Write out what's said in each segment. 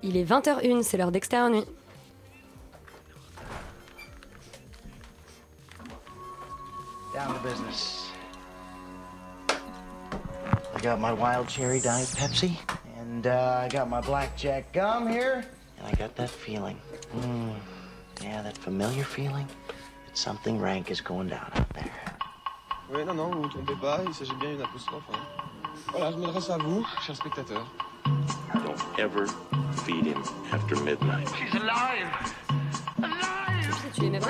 Il est 20h01, c'est l'heure d'extérieur nuit. Down to business. I got my wild cherry diet Pepsi, and uh, I got my blackjack gum here, and I got that feeling. Mm, yeah, that familiar feeling that something rank is going down out there. Oui, non, non, vous ne vous trompez pas, il s'agit bien d'une apostrophe. hein. Voilà, je m'adresse à vous, chers spectateurs. Don't ever feed him after midnight. She's alive! Alive! Tu es même-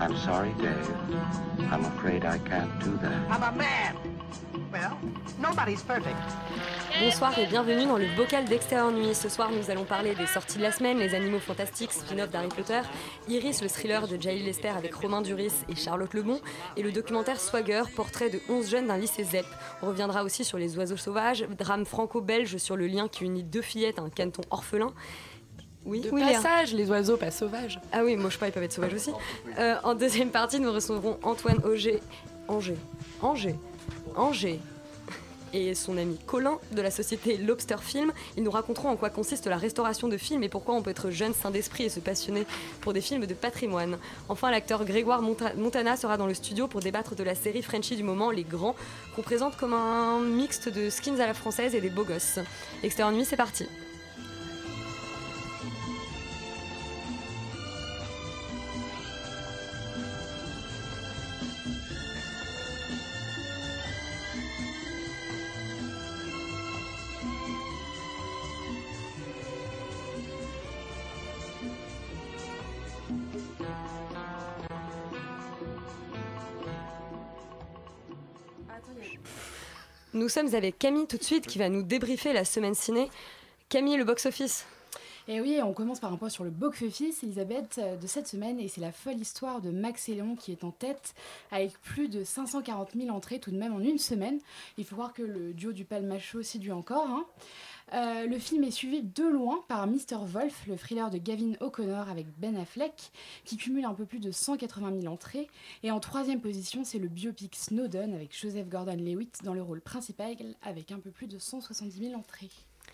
I'm sorry, Dave. I'm afraid I can't do that. I'm a man. Well, nobody's perfect. Bonsoir et bienvenue dans le bocal d'extérieur nuit. Ce soir, nous allons parler des sorties de la semaine, les animaux fantastiques, spin-off d'Harry Potter, Iris, le thriller de Jail Lester avec Romain Duris et Charlotte Lebon, et le documentaire Swagger, portrait de 11 jeunes d'un lycée ZEP. On reviendra aussi sur les oiseaux sauvages, drame franco-belge sur le lien qui unit deux fillettes à un caneton orphelin. Oui, De oui, passage, les oiseaux pas sauvages. Ah oui, moi je sais pas, ils peuvent être sauvages aussi. Euh, en deuxième partie, nous recevrons Antoine Auger, Angers, Angers, Angers et son ami Colin de la société Lobster Film. Ils nous raconteront en quoi consiste la restauration de films et pourquoi on peut être jeune, sain d'esprit et se passionner pour des films de patrimoine. Enfin, l'acteur Grégoire Monta- Montana sera dans le studio pour débattre de la série Frenchie du moment, Les Grands, qu'on présente comme un mixte de skins à la française et des beaux gosses. Extérieur nuit, c'est parti. Nous sommes avec Camille tout de suite qui va nous débriefer la semaine ciné. Camille, le box-office. Et oui, on commence par un point sur le box-office, Elisabeth, euh, de cette semaine, et c'est la folle histoire de Max et Léon qui est en tête, avec plus de 540 000 entrées tout de même en une semaine. Il faut voir que le duo du Palmacho séduit encore. hein. Euh, le film est suivi de loin par Mr. Wolf, le thriller de Gavin O'Connor avec Ben Affleck, qui cumule un peu plus de 180 000 entrées. Et en troisième position, c'est le biopic Snowden avec Joseph Gordon-Levitt dans le rôle principal, avec un peu plus de 170 000 entrées.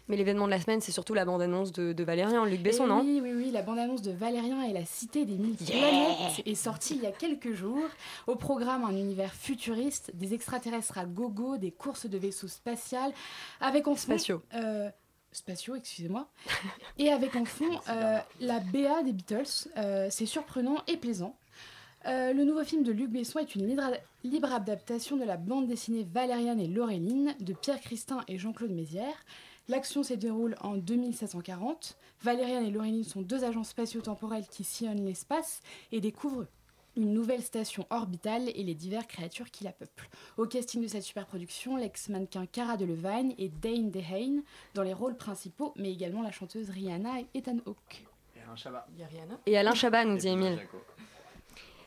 Mais l'événement de la semaine, c'est surtout la bande-annonce de, de Valérien, Luc Besson, Et non Oui, oui, oui, la bande-annonce de Valérien et la cité des mille planètes est sortie il y a quelques jours. Au programme, un univers futuriste, des extraterrestres à gogo, des courses de vaisseaux spatials, avec en fond... Spatiaux. euh, spatiaux, excusez-moi. Et avec en fond euh, la BA des Beatles. Euh, c'est surprenant et plaisant. Euh, le nouveau film de Luc Besson est une libre, libre adaptation de la bande dessinée Valériane et Laureline de Pierre Christin et Jean-Claude Mézières. L'action se déroule en 2740. Valériane et Laureline sont deux agents spatio-temporels qui sillonnent l'espace et découvrent une nouvelle station orbitale et les diverses créatures qui la peuplent. Au casting de cette superproduction, l'ex-mannequin Cara Delevingne et Dane DeHaan dans les rôles principaux, mais également la chanteuse Rihanna et Ethan Hawke. Il y a Rihanna. Et Alain Chabat, nous dit Émile.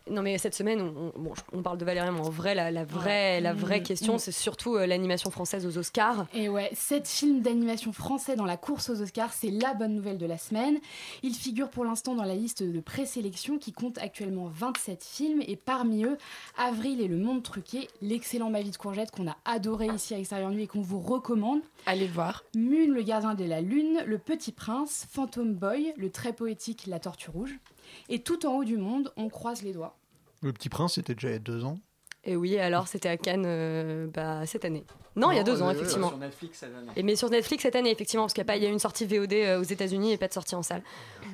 Non mais cette semaine, on, on- bon, on parle de Valérien, mais en vrai, la, la vraie, la vraie Mm, question, c'est surtout euh, l'animation française aux Oscars. Et ouais, sept films d'animation français dans la course aux Oscars, c'est la bonne nouvelle de la semaine. Il figure pour l'instant dans la liste de présélection qui compte actuellement 27 films et parmi eux, Avril et le monde truqué, l'excellent Ma vie de courgette qu'on a adoré ici à Extérieur Nuit et qu'on vous recommande, Allez le voir. Mune, le gardien de la lune, Le petit prince, Phantom Boy, le très poétique La tortue rouge. Et tout en haut du monde, on croise les doigts. Le Petit Prince, c'était déjà il y a deux ans. Et oui, alors c'était à Cannes euh, bah, cette année. Non, il y a deux ans, euh, effectivement. Sur Netflix cette année. Et mais sur Netflix cette année, effectivement, parce qu'il y a pas- il y a eu une sortie VOD euh, aux États-Unis et pas de sortie en salle.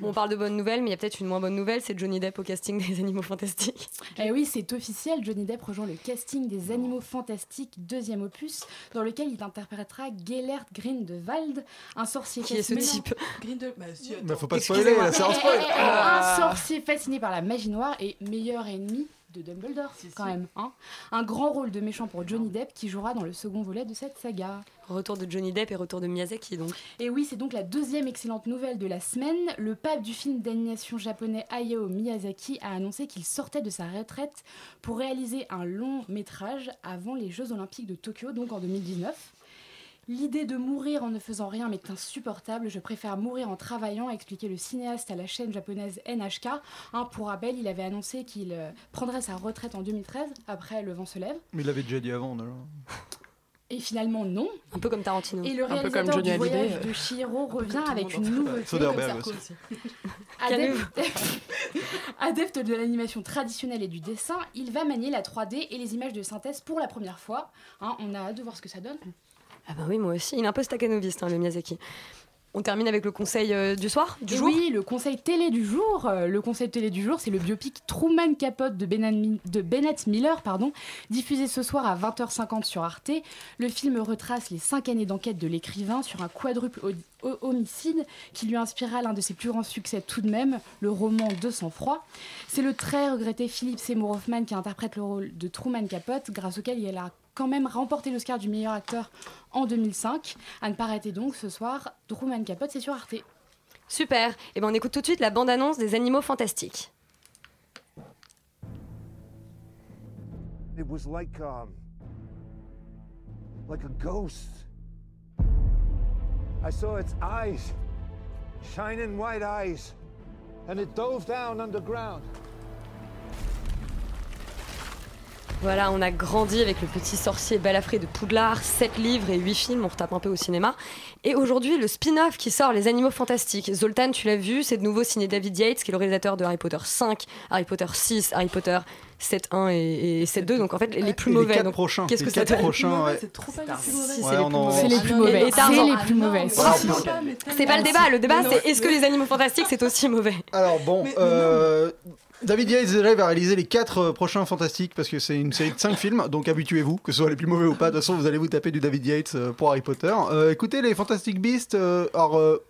Bon, on parle de bonnes nouvelles, mais il y a peut-être une moins bonne nouvelle, c'est Johnny Depp au casting des Animaux Fantastiques. Et oui, c'est officiel, Johnny Depp rejoint le casting des Animaux Fantastiques, deuxième opus, dans lequel il interprétera Gellert Grindelwald, un sorcier Qui est ce type Grindel. Bah, si. Bah, faut pas spoiler, c'est un Eh, spoil. eh, eh, Ah. Un sorcier fasciné par la magie noire et meilleur ennemi de Dumbledore, quand même. hein. Un grand rôle de méchant pour Johnny Depp qui jouera dans le second volet de cette saga. Retour de Johnny Depp et retour de Miyazaki, donc. Et oui, c'est donc la deuxième excellente nouvelle de la semaine. Le pape du film d'animation japonais Hayao Miyazaki a annoncé qu'il sortait de sa retraite pour réaliser un long métrage avant les Jeux Olympiques de Tokyo, donc en 2019. L'idée de mourir en ne faisant rien m'est insupportable. Je préfère mourir en travaillant, a expliqué le cinéaste à la chaîne japonaise NHK. Hein, pour rappel, il avait annoncé qu'il euh, prendrait sa retraite en 2013, après Le vent se lève. Mais il l'avait déjà dit avant, déjà. Et finalement, non. Un peu comme Tarantino. Et le Un peu réalisateur comme Johnny du Hallyday, voyage euh. de Chihiro revient avec une fait. nouveauté. Soderbergh aussi. Adepte, adepte de l'animation traditionnelle et du dessin, il va manier la 3D et les images de synthèse pour la première fois. Hein, on a hâte de voir ce que ça donne. Ah bah oui, moi aussi. Il est un peu hein, le Miyazaki. On termine avec le conseil euh, du soir, du Et jour. oui, le conseil télé du jour. euh, le conseil télé du jour, c'est le biopic Truman Capote de Bennett, Mi- de Bennett Miller, pardon, diffusé ce soir à 20h50 sur Arte. Le film retrace les cinq années d'enquête de l'écrivain sur un quadruple ho- ho- homicide qui lui inspira l'un de ses plus grands succès tout de même, le roman De sang-froid. C'est le très regretté Philip Seymour Hoffman qui interprète le rôle de Truman Capote, grâce auquel il a quand même remporté l'Oscar du meilleur acteur en 2005. À ne pas rater donc ce soir, Truman Capote, c'est sur Arte. Super. Et ben on écoute tout de suite la bande-annonce des animaux fantastiques. It was like um like a ghost. I saw its eyes, shining white eyes, and it dove down underground. Voilà, on a grandi avec le petit sorcier balafré de Poudlard, 7 livres et 8 films, on retape un peu au cinéma. Et aujourd'hui, le spin-off qui sort, Les Animaux Fantastiques. Zoltan, tu l'as vu, c'est de nouveau signé David Yates, qui est le réalisateur de Harry Potter 5, Harry Potter 6, Harry Potter 7.1 et, et 7.2, donc en fait les plus mauvais. Les donc, prochains. Qu'est-ce que ça donne prochains, ouais. C'est trop pas les plus mauvais. C'est les plus mauvais. C'est les Ah plus mauvais. C'est plus mauvais. Pas le débat, le débat c'est est-ce que les animaux fantastiques c'est aussi mauvais? Alors bon, euh, David Yates déjà il va réaliser les quatre euh, prochains fantastiques parce que c'est une série de 5 films, donc habituez-vous, que ce soit les plus mauvais ou pas. De toute façon, vous allez vous taper du David Yates euh, pour Harry Potter. Euh, écoutez, les Fantastic Beasts, euh, alors. euh,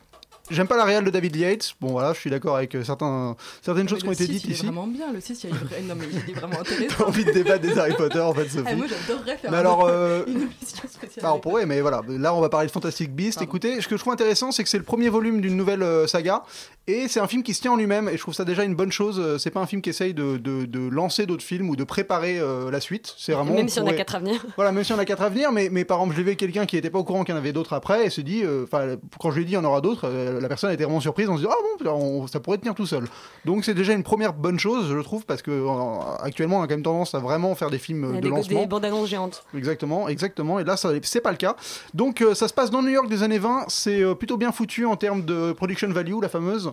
J'aime pas la réelle de David Yates. Bon voilà, je suis d'accord avec certains, certaines choses qui ont le été 6, dites il est ici. vraiment bien. Le 6, il y a une vraie- Non, mais il est vraiment T'as intéressant. envie de débattre des Harry Potter en fait, Sophie. Ah, moi, j'adorerais faire Mais alors, euh, une émission spéciale. Bah, on pourrait, mais voilà. Là, on va parler de Fantastic Beasts. Pardon. Écoutez, ce que je trouve intéressant, c'est que c'est le premier volume d'une nouvelle saga. Et c'est un film qui se tient en lui-même. Et je trouve ça déjà une bonne chose. Euh, C'est pas un film qui essaye de, de- de lancer d'autres films ou de préparer euh, la suite. C'est vraiment. Même si on a 4 à venir. Voilà, même si on a quatre à venir. Mais, mais par exemple, je l'ai vu avec quelqu'un qui n'était pas au courant qu'il y en avait d'autres après. Et se dit, euh, enfin, quand je lui ai dit il y en aura d'autres, euh, la personne était vraiment surprise. On se dit, ah bon, on- ça pourrait tenir tout seul. Donc c'est déjà une première bonne chose, je trouve, parce que actuellement, on a quand même tendance à vraiment faire des films de des, lancement. des bandes annonces géantes. Exactement, exactement. Et là, c'est pas le cas. Donc, ça se passe dans New York des années 20. C'est plutôt bien foutu en termes de production value, la fameuse.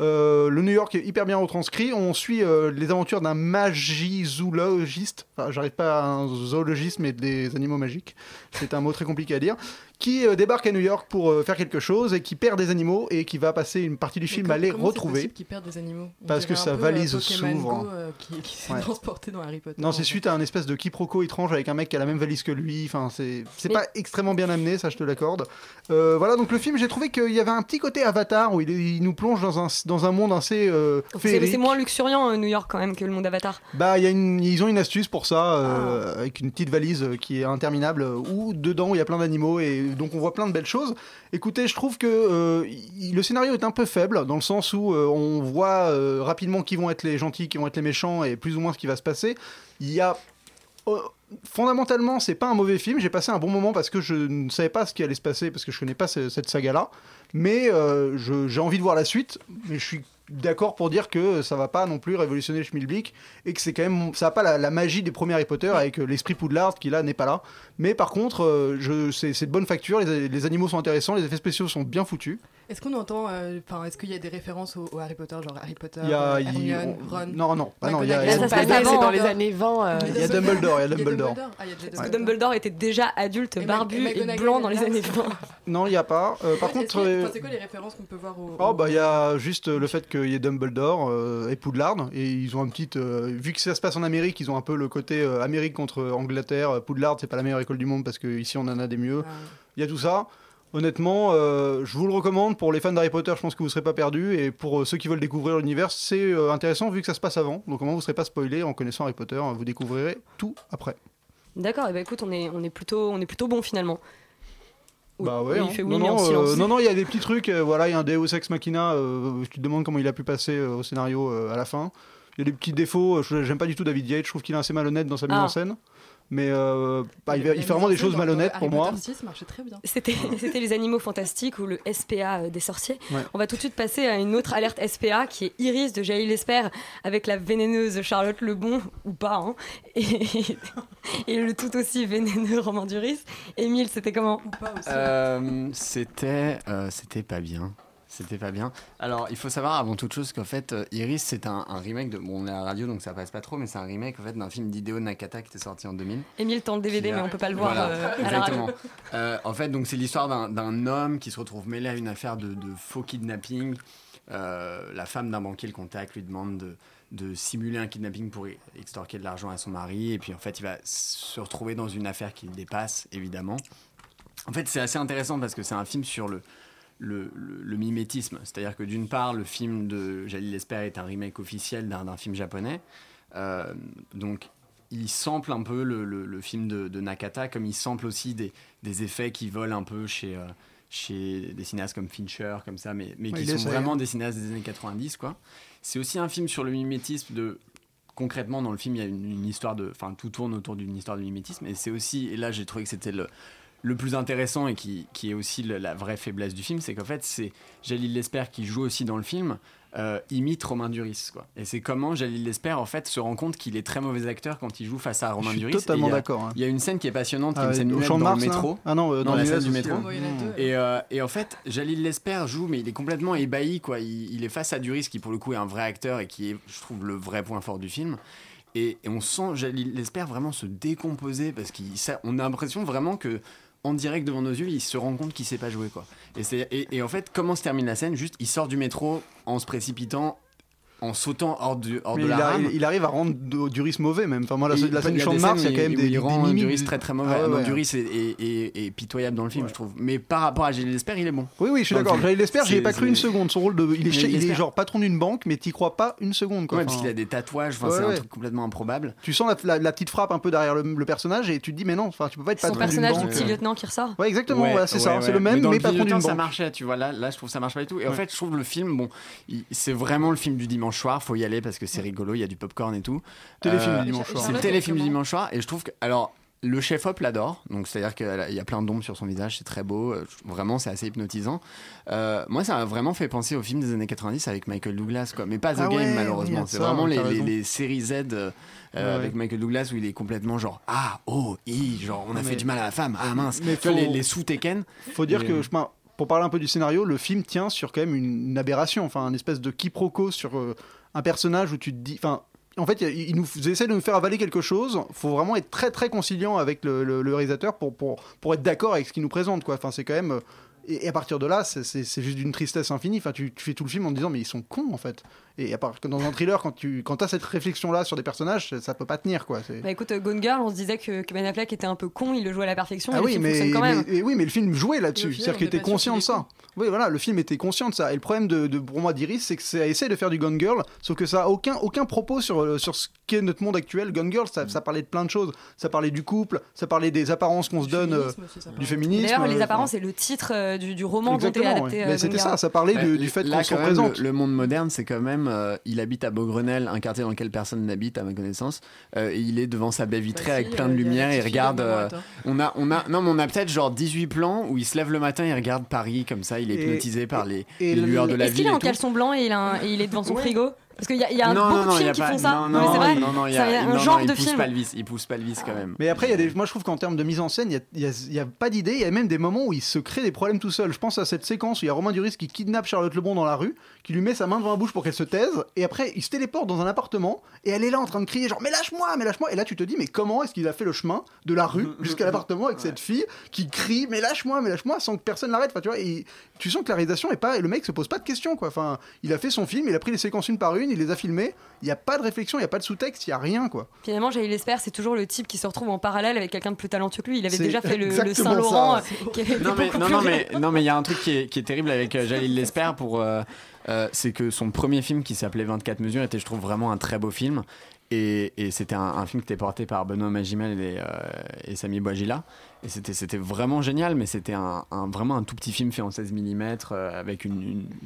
Euh, le New York est hyper bien retranscrit. On suit euh, les aventures d'un magizoologiste. Enfin, j'arrive pas à un zoologiste, mais des animaux magiques. C'est un mot très compliqué à dire. Qui euh, débarque à New York pour euh, faire quelque chose et qui perd des animaux et qui va passer une partie du film à les retrouver. possible qu'ils perdent des animaux? On Parce que sa valise s'ouvre. Euh, qui, qui s'est Ouais. transporté dans Harry Potter. Non, c'est fait. suite à un espèce de quiproquo étrange avec un mec qui a la même valise que lui. Enfin, c'est c'est Mais- pas extrêmement bien amené, ça je te l'accorde. Euh, voilà, donc le film, j'ai trouvé qu'il y avait un petit côté Avatar où il nous plonge dans un, dans un monde assez euh, C'est féerique. c'est moins luxuriant euh, New York quand même que le monde Avatar. Bah, y a une, ils ont une astuce pour ça, euh, Ah. avec une petite valise qui est interminable, où dedans il y a plein d'animaux et donc on voit plein de belles choses. Écoutez, je trouve que euh, le scénario est un peu faible dans le sens où on voit rapidement qui vont être les gentils, qui vont être les méchants et plus ou moins ce qui va se passer. Il y a fondamentalement, c'est pas un mauvais film. J'ai passé un bon moment parce que je ne savais pas ce qui allait se passer parce que je connais pas ce- cette saga-là. Mais euh, j'ai envie de voir la suite. Mais je suis d'accord pour dire que ça va pas non plus révolutionner le schmilblick et que c'est quand même ça a pas la, la magie des premiers Harry Potter avec euh, l'esprit Poudlard qui là n'est pas là. Mais par contre, euh, je, c'est, c'est de bonne facture. Les, les animaux sont intéressants, les effets spéciaux sont bien foutus. Est-ce qu'on entend. euh, Enfin, est-ce qu'il y a des références au, au Harry Potter, genre Harry Potter, Il y a, euh, Hermione, on- Ron? non non, bah non, il y a, ça c'est dans les années 20. euh, il y a Dumbledore, il y a Dumbledore. Ah, Parce que Dumbledore. Était déjà adulte, barbu et blanc dans les années c'est- 20. Non, il y a pas. Euh, par contre. euh, c'est quoi les références qu'on peut voir au. Oh au- bah il y a juste le fait qu'il y ait Dumbledore euh, et Poudlard et ils ont un petit euh, vu que ça se passe en Amérique ils ont un peu le côté euh, Amérique contre Angleterre Poudlard c'est pas la meilleure école du monde parce que ici on en a des mieux il y a tout ça honnêtement euh, je vous le recommande pour les fans d'Harry Potter je pense que vous serez pas perdus et pour euh, ceux qui veulent découvrir l'univers c'est euh, intéressant vu que ça se passe avant donc au moins vous serez pas spoilé en connaissant Harry Potter vous découvrirez tout après D'accord, et bah écoute, on est, on est, plutôt, on est plutôt bon finalement. Oui, Bah ouais. oui, hein. il fait oui, non, non, euh, non, non, il y a des petits trucs. euh, voilà, il y a un Deus Ex Machina. euh, tu te demandes comment il a pu passer au scénario à la fin. Il y a des petits défauts. je- J'aime pas du tout David Yates. Je trouve qu'il est assez malhonnête dans sa mise Ah. en scène. Mais euh, bah, il, fait- il fait vraiment des choses malhonnêtes pour moi. Harry Potter 6 marchait très bien. C'était les animaux fantastiques ou le SPA euh, des sorciers. Ouais. On va tout de suite passer à une autre alerte SPA qui est Iris de Jaïl Lesper avec la vénéneuse Charlotte Lebon, ou pas, hein, et, et le tout aussi vénéneux Romain Duris. Émile, c'était comment? Euh, c'était euh, c'était pas bien. C'était pas bien. Alors, il faut savoir avant toute chose qu'en fait, euh, Iris, c'est un, un remake de. Bon, on est à la radio donc ça passe pas trop, mais c'est un remake en fait d'un film d'Hideo Nakata qui était sorti en 2000. Émile tend le DVD, a- mais on peut pas le voir Voilà, euh, exactement. Euh, en fait, donc c'est l'histoire d'un- homme qui se retrouve mêlé à une affaire de, de faux kidnapping. Euh, la femme d'un banquier le contacte, lui demande de, de simuler un kidnapping pour extorquer de l'argent à son mari. Et puis en fait, il va se retrouver dans une affaire qui le dépasse, évidemment. En fait, c'est assez intéressant parce que c'est un film sur le, le, le- le mimétisme. C'est-à-dire que d'une part, le film de Jalil Lesper est un remake officiel d'un film japonais. Euh, donc, il sample un peu le, le- le film de, de Nakata, comme il sample aussi des, des effets qui volent un peu chez, euh, chez des cinéastes comme Fincher, comme ça, mais, qui sont vraiment des cinéastes des années 90, quoi. C'est aussi un film sur le mimétisme de concrètement dans le film il y a une, une histoire de enfin tout tourne autour d'une histoire de mimétisme et c'est aussi et là j'ai trouvé que c'était le le plus intéressant et qui, qui est aussi le- la vraie faiblesse du film, c'est qu'en fait, c'est Jalil Lesper qui joue aussi dans le film, euh, imite Romain Duris. Quoi. Et c'est comment Jalil Lesper, en fait, se rend compte qu'il est très mauvais acteur quand il joue face à Romain Je suis Duris. totalement il d'accord, hein. Il y a une scène qui est passionnante, qui est Ah, une scène au muette Champ de dans Mars, le métro. Ah non, euh, dans la scène du métro. hein. Oh. Et, euh, et en fait, Jalil Lesper joue, mais il est complètement ébahi. Quoi. Il, il est face à Duris, qui pour le coup est un vrai acteur et qui est, je trouve, le vrai point fort du film. Et, et on sent Jalil Lesper vraiment se décomposer parce qu'on a l'impression vraiment que en direct devant nos yeux, il se rend compte qu'il sait pas jouer quoi. Et, et en fait, comment se termine la scène? Juste, il sort du métro en se précipitant, en sautant hors, du, hors de il, la rame. il- il arrive à rendre Duris mauvais même. Enfin, moi, la, Et la scène il du champ de Mars, il y a quand même des, il rend mimiques. Duris très très mauvais. Ah ouais, ouais. Est, est- est- est pitoyable dans le film, je trouve. Mais par rapport à Jalil Lesper, il est bon. Oui, oui, je suis d'accord. J'allais l'espère, j'y ai pas cru une seconde. Son rôle de. Il est, il genre patron d'une banque, mais t'y crois pas une seconde. Quoi. Ouais, Enfin, parce qu'il a des tatouages, Ouais, c'est un ouais. truc complètement improbable. Tu sens la, la- la petite frappe un peu derrière le, le personnage et tu te dis, mais non, enfin, tu peux pas être Son patron d'une personnage du banque. petit lieutenant qui ressort. Ouais, exactement, Ouais, ouais, c'est ouais, ça. ouais. C'est le même, mais, patron d'une Pilotant, ça banque. marchait, tu vois. Là, là, je trouve que ça marche pas du tout. Et en Ouais. fait, je trouve le film, bon, il- c'est vraiment le film du dimanche soir. Faut y aller parce que c'est rigolo. Il y a du popcorn et tout. Téléfilm Euh, du dimanche soir. C'est le téléfilm du dimanche soir. Et je trouve que, alors, le chef op l'adore. Donc, c'est-à-dire qu'il y a plein d'ombres sur son visage. C'est très beau. Euh, Vraiment, c'est assez hypnotisant. Euh, moi, ça m'a vraiment fait penser au film des années 90 avec Michael Douglas, quoi. Mais pas The Ah Game, ouais, malheureusement. c'est vraiment les, séries Z euh, Ouais, avec ouais. Michael Douglas où il est complètement genre Ah, oh, i, genre on a Mais- fait du mal à la femme. Ah mince. Mais Tu vois, faut- les, les sous-Tekken. Faut dire Et- que, je pense, pour parler un peu du scénario, le film tient sur quand même une, aberration, enfin, un espèce de quiproquo sur euh, un personnage où tu te dis. Enfin, en fait, il il nous essaie de nous faire avaler quelque chose. Faut vraiment être très très conciliant avec le, le- réalisateur pour, pour, pour être d'accord avec ce qu'il nous présente, quoi. Enfin, c'est quand même. Euh, Et, et à partir de là, c'est- juste d'une tristesse infinie. Enfin, tu, tu fais tout le film en te disant, mais ils sont cons, en fait. Et à part que dans un thriller, quand tu quand as cette réflexion-là sur des personnages, ça, ça peut pas tenir, quoi. Bah écoute, euh, Gone Girl, on se disait que, que Ben Affleck était un peu con, il le jouait à la perfection, Ah et oui, le film mais, fonctionne quand même. mais- et oui, mais le film jouait là-dessus. C'est-à-dire qu'il était conscient de ça. Oui, voilà, le film était conscient de ça. Et le problème de, de- pour moi d'Iris, c'est que ça essaie de faire du Gone Girl, sauf que ça a aucun, aucun propos sur, euh, sur ce qu'est notre monde actuel. Gone Girl, ça, ça parlait de plein de choses. Ça parlait du couple, ça parlait des apparences qu'on se donne, euh, du parle. féminisme. D'ailleurs, Les euh, Apparences, c'est le titre euh, du, du roman dont est Exactement, adapté ouais. euh, c'était ça, ça parlait du fait qu'on se représente. Le, le monde moderne, c'est quand même. euh, il habite à Beaugrenelle, un quartier dans lequel personne n'habite, à ma connaissance. Euh, et il est devant sa baie vitrée Bah avec si, plein euh, de lumière. Il regarde. euh, on a, on a, non, mais on a peut-être genre 18 plans où il se lève le matin, il regarde Paris comme ça. Il est Et- hypnotisé par les, et les le- lueurs de la Est-ce qu'il ville. est en caleçon blanc et il, a un- et il est devant son frigo? Parce qu'il y a, y non, beaucoup non, de films qui pas, font ça. Non, Non, mais non, c'est vrai. non, non, il y C'est a, un genre de film. pas le vice, il pousse pas le vice quand même. Mais après, il y a des, moi je trouve qu'en termes de mise en scène, il y a, il y a- il y a pas d'idée. Il y a même des moments où il se crée des problèmes tout seul. Je pense à cette séquence où il y a Romain Duris qui kidnappe Charlotte Lebon dans la rue, qui lui met sa main devant la bouche pour qu'elle se taise, et après il se téléporte dans un appartement, et elle est là en train de crier genre mais lâche-moi, mais lâche-moi. Et là tu te dis mais comment est-ce qu'il a fait le chemin de la rue jusqu'à l'appartement avec cette fille qui crie mais lâche-moi, mais lâche-moi sans que personne l'arrête. Enfin tu vois, et tu sens que la réalisation est pas, et le mec se pose pas de questions quoi. Enfin, il a fait son film, il a pris les séquences une par une, il les a filmées. Il y a pas de réflexion, il y a pas de sous-texte, il y a rien quoi. Finalement, Jaïl Esper, c'est toujours le type qui se retrouve en parallèle avec quelqu'un de plus talentueux que lui. Il avait déjà fait le, le Saint-Laurent, euh, qui avait été non mais non, mais non mais il y a un truc qui est, qui est terrible avec euh, Jalil Lesper pour euh, euh, c'est que son premier film qui s'appelait 24 mesures était je trouve vraiment un très beau film et, c'était un, film qui était porté par Benoît Magimel et, euh, et Sami Bouagila et c'était vraiment génial mais c'était vraiment un tout petit film fait en 16 mm avec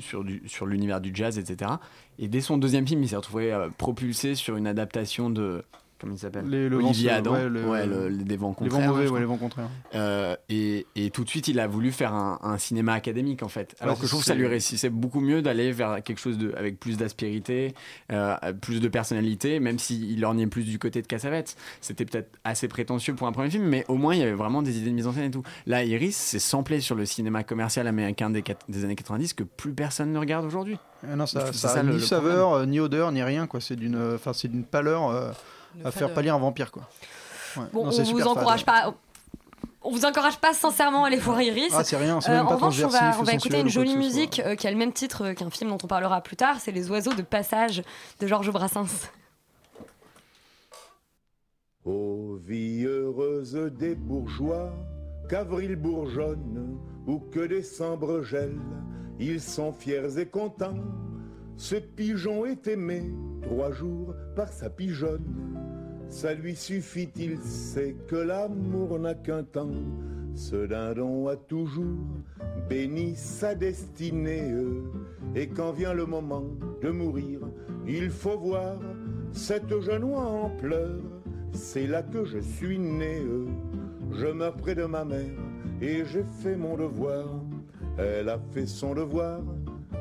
sur du sur l'univers du jazz etc et dès son deuxième film il s'est retrouvé euh, propulsé sur une adaptation de comment il s'appelle Les- le Olivier vent- Adam, ouais, le- ouais, le- les des vents Les contraires. vents mauvais, ouais, les vents contraires. Euh, et, et tout de suite, il a voulu faire un, un cinéma académique en fait. Alors Ouais, que je trouve que ça lui réussissait beaucoup mieux d'aller vers quelque chose de, avec plus d'aspérité, euh, plus de personnalité, même s'il lorgnait plus du côté de Cassavetes. C'était peut-être assez prétentieux pour un premier film, mais au moins il y avait vraiment des idées de mise en scène et tout. Là, Iris, c'est samplé sur le cinéma commercial américain des, des années 90 que plus personne ne regarde aujourd'hui. Ah non, ça, ça a ni le saveur, euh, ni odeur, ni rien. quoi. C'est d'une, euh, enfin, c'est d'une pâleur euh, à faire fadeur. pâlir un vampire. Quoi. Ouais. Bon, Non, on vous encourage pas. On vous encourage pas sincèrement à aller voir Iris. Ah, c'est rien, c'est Euh, même en pas revanche, on va, on va écouter une jolie musique euh, qui a le même titre euh, qu'un film dont on parlera plus tard. C'est Les Oiseaux de Passage de Georges Brassens. Ô vie heureuse des bourgeois, qu'avril bourgeonne ou que décembre gèle, ils sont fiers et contents. Ce pigeon est aimé trois jours par sa pigeonne. Ça lui suffit, il sait que l'amour n'a qu'un temps. Ce dindon a toujours béni sa destinée. Et quand vient le moment de mourir, il faut voir cette jeune oie en pleurs. C'est là que je suis né. Je meurs près de ma mère et j'ai fait mon devoir. Elle a fait son devoir,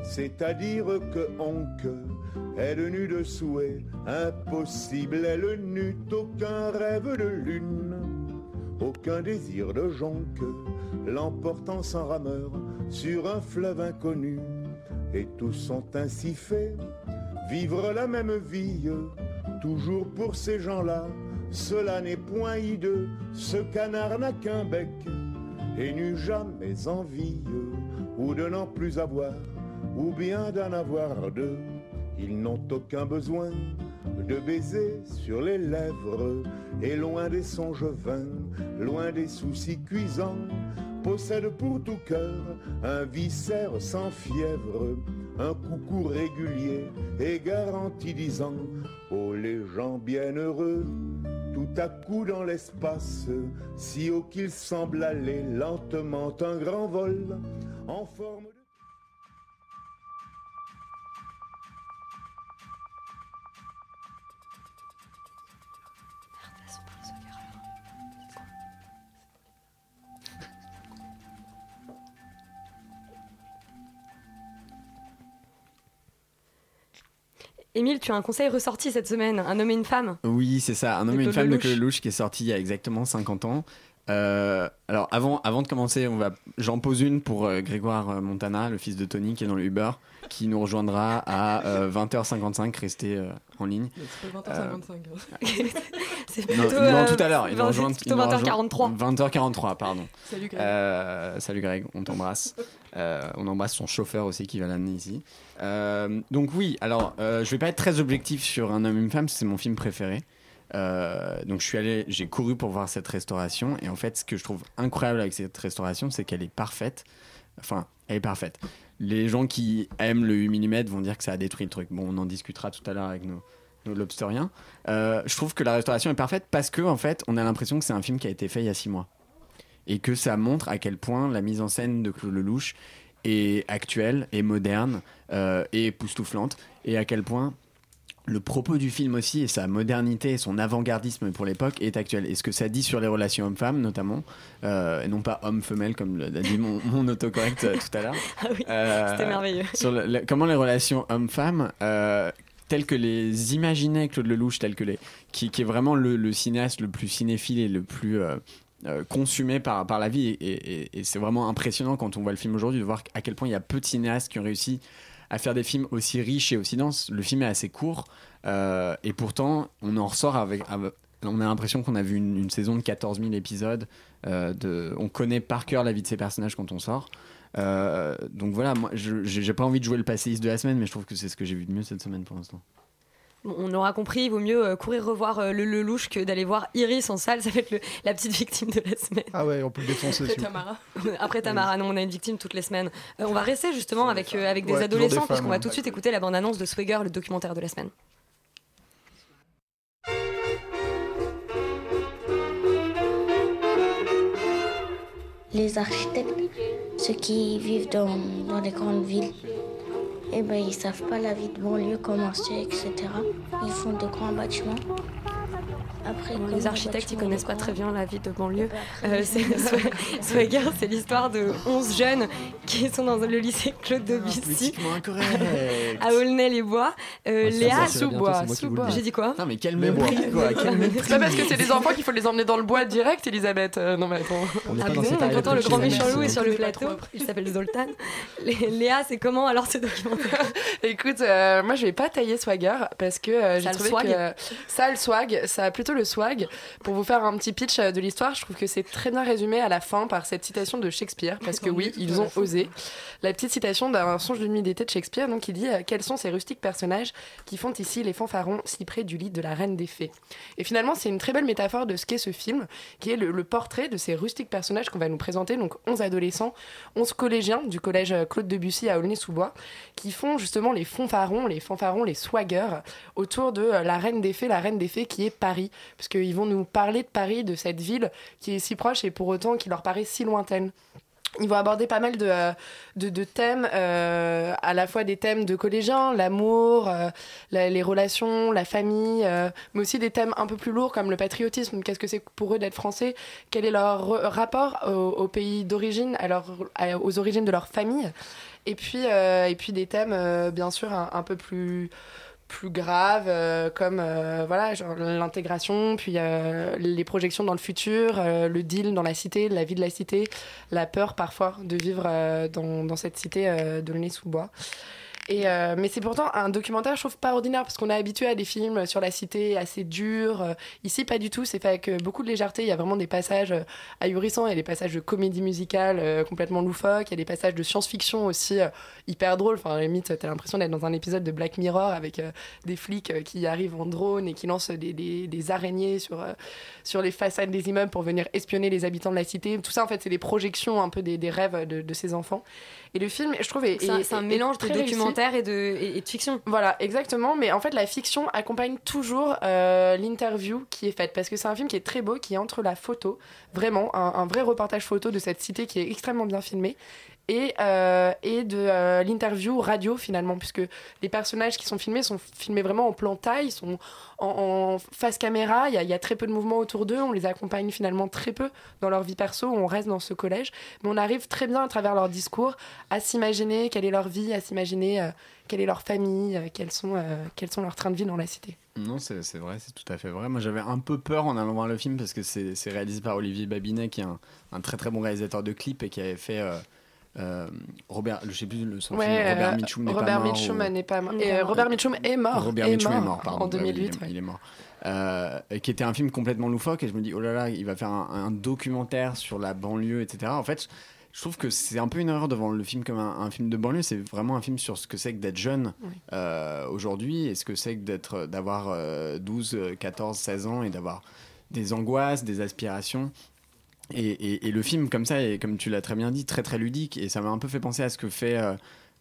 c'est-à-dire que Honk, elle n'eut de souhait impossible, elle n'eut aucun rêve de lune, aucun désir de jonque, l'emportant sans rameur sur un fleuve inconnu. Et tous sont ainsi faits, vivre la même vie, toujours pour ces gens-là. Cela n'est point hideux, ce canard n'a qu'un bec et n'eut jamais envie ou de n'en plus avoir, ou bien d'en avoir deux. Ils n'ont aucun besoin de baiser sur les lèvres, et loin des songes vains, loin des soucis cuisants, possèdent pour tout cœur un viscère sans fièvre, un coucou régulier et garanti disant Oh les gens bienheureux, tout à coup dans l'espace, si haut qu'il semble aller lentement un grand vol, en forme de... Émile, tu as un conseil ressorti cette semaine, Un homme et une femme. Oui, c'est ça. Un homme et une femme de Lelouch qui est sorti il y a exactement 50 ans. Euh, alors avant, avant de commencer, on va, j'en pose une pour euh, Grégoire euh, Montana, le fils de Tony qui est dans le Uber, qui nous rejoindra à euh, 20h55. Restez en ligne. C'est pas 20h55. C'est Non, plutôt, non, euh, tout à l'heure. Il nous 20, rejoint. plutôt il nous rejoint- 20h43. 20h43, pardon. Salut, Greg. Salut Greg, on t'embrasse. On embrasse son chauffeur aussi qui va l'amener ici. Donc oui, alors je vais pas être très objectif sur Un homme et une femme, c'est mon film préféré. Euh, donc je suis allé, j'ai couru pour voir cette restauration et en fait ce que je trouve incroyable avec cette restauration, c'est qu'elle est parfaite. Enfin, elle est parfaite. Les gens qui aiment le 8 mm vont dire que ça a détruit le truc. Bon, on en discutera tout à l'heure avec nos, lobsteriens. Euh, je trouve que la restauration est parfaite parce que en fait, on a l'impression que c'est un film qui a été fait il y a six mois et que ça montre à quel point la mise en scène de Claude Lelouch est actuelle et moderne euh, et époustouflante et à quel point le propos du film aussi et sa modernité et son avant-gardisme pour l'époque est actuel. Et ce que ça dit sur les relations hommes-femmes notamment, euh, et non pas homme-femelle comme l'a dit mon, mon autocorrect euh, tout à l'heure. Ah oui, Euh, c'était merveilleux. Sur le- le- comment les relations hommes-femmes, telles que les imaginait Claude Lelouch, telles que les, qui, qui est vraiment le, le cinéaste le plus cinéphile et le plus consumé par, par la vie. Et, et- et c'est vraiment impressionnant quand on voit le film aujourd'hui de voir à quel point il y a peu de cinéastes qui ont réussi à faire des films aussi riches et aussi denses. Le film est assez court euh, et pourtant on en ressort avec. on a l'impression qu'on a vu une, saison de 14 000 épisodes. euh, on connaît par cœur la vie de ces personnages quand on sort. Euh, donc voilà, moi j'ai pas envie de jouer le passéiste de la semaine, mais je trouve que c'est ce que j'ai vu de mieux cette semaine pour l'instant. On aura compris, il vaut mieux euh, courir revoir euh, le Lelouch que d'aller voir Iris en salle. Ça va être le- la petite victime de la semaine. Ah ouais, on peut le défoncer. Après Tamara. Après Tamara, non, on a une victime toutes les semaines. Euh, on va rester justement avec, euh, avec des Ouais, adolescents, puisqu'on va ouais. tout de suite écouter la bande-annonce de Swagger, le documentaire de la semaine. Les architectes, ceux qui vivent dans, dans les grandes villes, eh ben, ils savent pas la vie de banlieue, comment c'est, etc. Ils font de grands bâtiments. Après, Bon, les le architectes, ils connaissent pas très bien la vie de banlieue. Euh, Swagger, c'est l'histoire de 11 jeunes qui sont dans le lycée Claude Debussy Politiquement incorrect. à Aulnay-les-Bois. Euh, Ah, Léa, dis. j'ai dit quoi Non, mais quel mépris. C'est pas parce que c'est des enfants qu'il faut les emmener dans le bois direct, Elisabeth. Euh, non mais attends. On Ah pas dans bon, pourtant le grand méchant loup est sur le plateau, il s'appelle Zoltan. Lé- Léa, c'est comment alors ce documentaire Écoute, euh, moi je vais pas tailler Swagger parce que euh, j'ai trouvé que ça a le swag, ça a plutôt le swag. Pour vous faire un petit pitch euh, de l'histoire, je trouve que c'est très bien résumé à la fin par cette citation de Shakespeare parce que oui, ils ont osé. La petite citation d'un songe de nuit d'été de Shakespeare donc qui dit euh, quels sont ces rustiques personnages qui font ici les fanfarons si près du lit de la reine des fées? Et finalement, c'est une très belle métaphore de ce qu'est ce film, qui est le, le portrait de ces rustiques personnages qu'on va nous présenter, donc 11 adolescents, 11 collégiens du collège euh, Claude Debussy à Aulnay-sous-Bois, qui font justement les fanfarons, les fanfarons, les swaggers autour de la reine des fées, la reine des fées qui est Paris, parce qu'ils vont nous parler de Paris, de cette ville qui est si proche et pour autant qui leur paraît si lointaine. Ils vont aborder pas mal de, euh, de, thèmes, euh, à la fois des thèmes de collégiens, l'amour, euh, les relations, la famille, mais aussi des thèmes un peu plus lourds comme le patriotisme. Qu'est-ce que c'est pour eux d'être français? Quel est leur rapport au, pays d'origine, aux origines de leur famille? Et puis, et puis des thèmes, bien sûr, un peu plus plus graves euh, comme euh, voilà l'intégration puis euh, les projections dans le futur euh, le deal dans la cité la vie de la cité la peur parfois de vivre dans, cette cité de sous bois et euh, mais c'est pourtant un documentaire, je trouve pas ordinaire parce qu'on est habitué à des films sur la cité assez durs. Euh, Ici, pas du tout. C'est fait avec euh, beaucoup de légèreté. Il y a vraiment des passages ahurissants. Il y a des passages de comédie musicale euh, complètement loufoques. Il y a des passages de science-fiction aussi euh, hyper drôles. Enfin, à la limite, t'as l'impression d'être dans un épisode de Black Mirror avec des flics qui arrivent en drone et qui lancent des, des, des araignées sur, sur les façades des immeubles pour venir espionner les habitants de la cité. Tout ça, en fait, c'est des projections un peu des, des rêves de, de ces enfants. Et le film, je trouve, est, C'est un- est- mélange de très réussi. Et de fiction. Voilà, exactement. Mais en fait, la fiction accompagne toujours euh, l'interview qui est faite. Parce que c'est un film qui est très beau, qui est entre la photo, vraiment, un, un vrai reportage photo de cette cité qui est extrêmement bien filmé. Et, euh, et de euh, l'interview radio finalement, puisque les personnages qui sont filmés sont filmés vraiment en plan taille, sont en, face caméra, il y, a- très peu de mouvements autour d'eux, on les accompagne finalement très peu dans leur vie perso, on reste dans ce collège, mais on arrive très bien à travers leur discours à s'imaginer quelle est leur vie, à s'imaginer euh, quelle est leur famille, quels, sont, quels sont leurs trains de vie dans la cité. Non, c'est vrai, c'est tout à fait vrai. Moi, j'avais un peu peur en allant voir le film parce que c'est réalisé par Olivier Babinet, qui est un très très bon réalisateur de clips et qui avait fait euh, Robert, je sais plus le son Ouais, film, Robert euh, Mitchum n'est pas mort. Mitchum ou- n'est pas mort. Et, euh, Robert Mitchum est mort. Robert est Mitchum est mort pardon. En Bah oui, 2008. il, est, ouais. il est mort. Euh, qui était un film complètement loufoque et je me dis oh là là, il va faire un, un documentaire sur la banlieue, etc. En fait, je trouve que c'est un peu une erreur de vendre le film comme un, un film de banlieue. C'est vraiment un film sur ce que c'est que d'être jeune Oui. euh, aujourd'hui et ce que c'est que d'être, d'avoir euh, 12, euh, 14, 16 ans et d'avoir des angoisses, des aspirations. Et, le film, comme ça, est, comme tu l'as très bien dit, très très ludique. Et ça m'a un peu fait penser à ce que fait euh,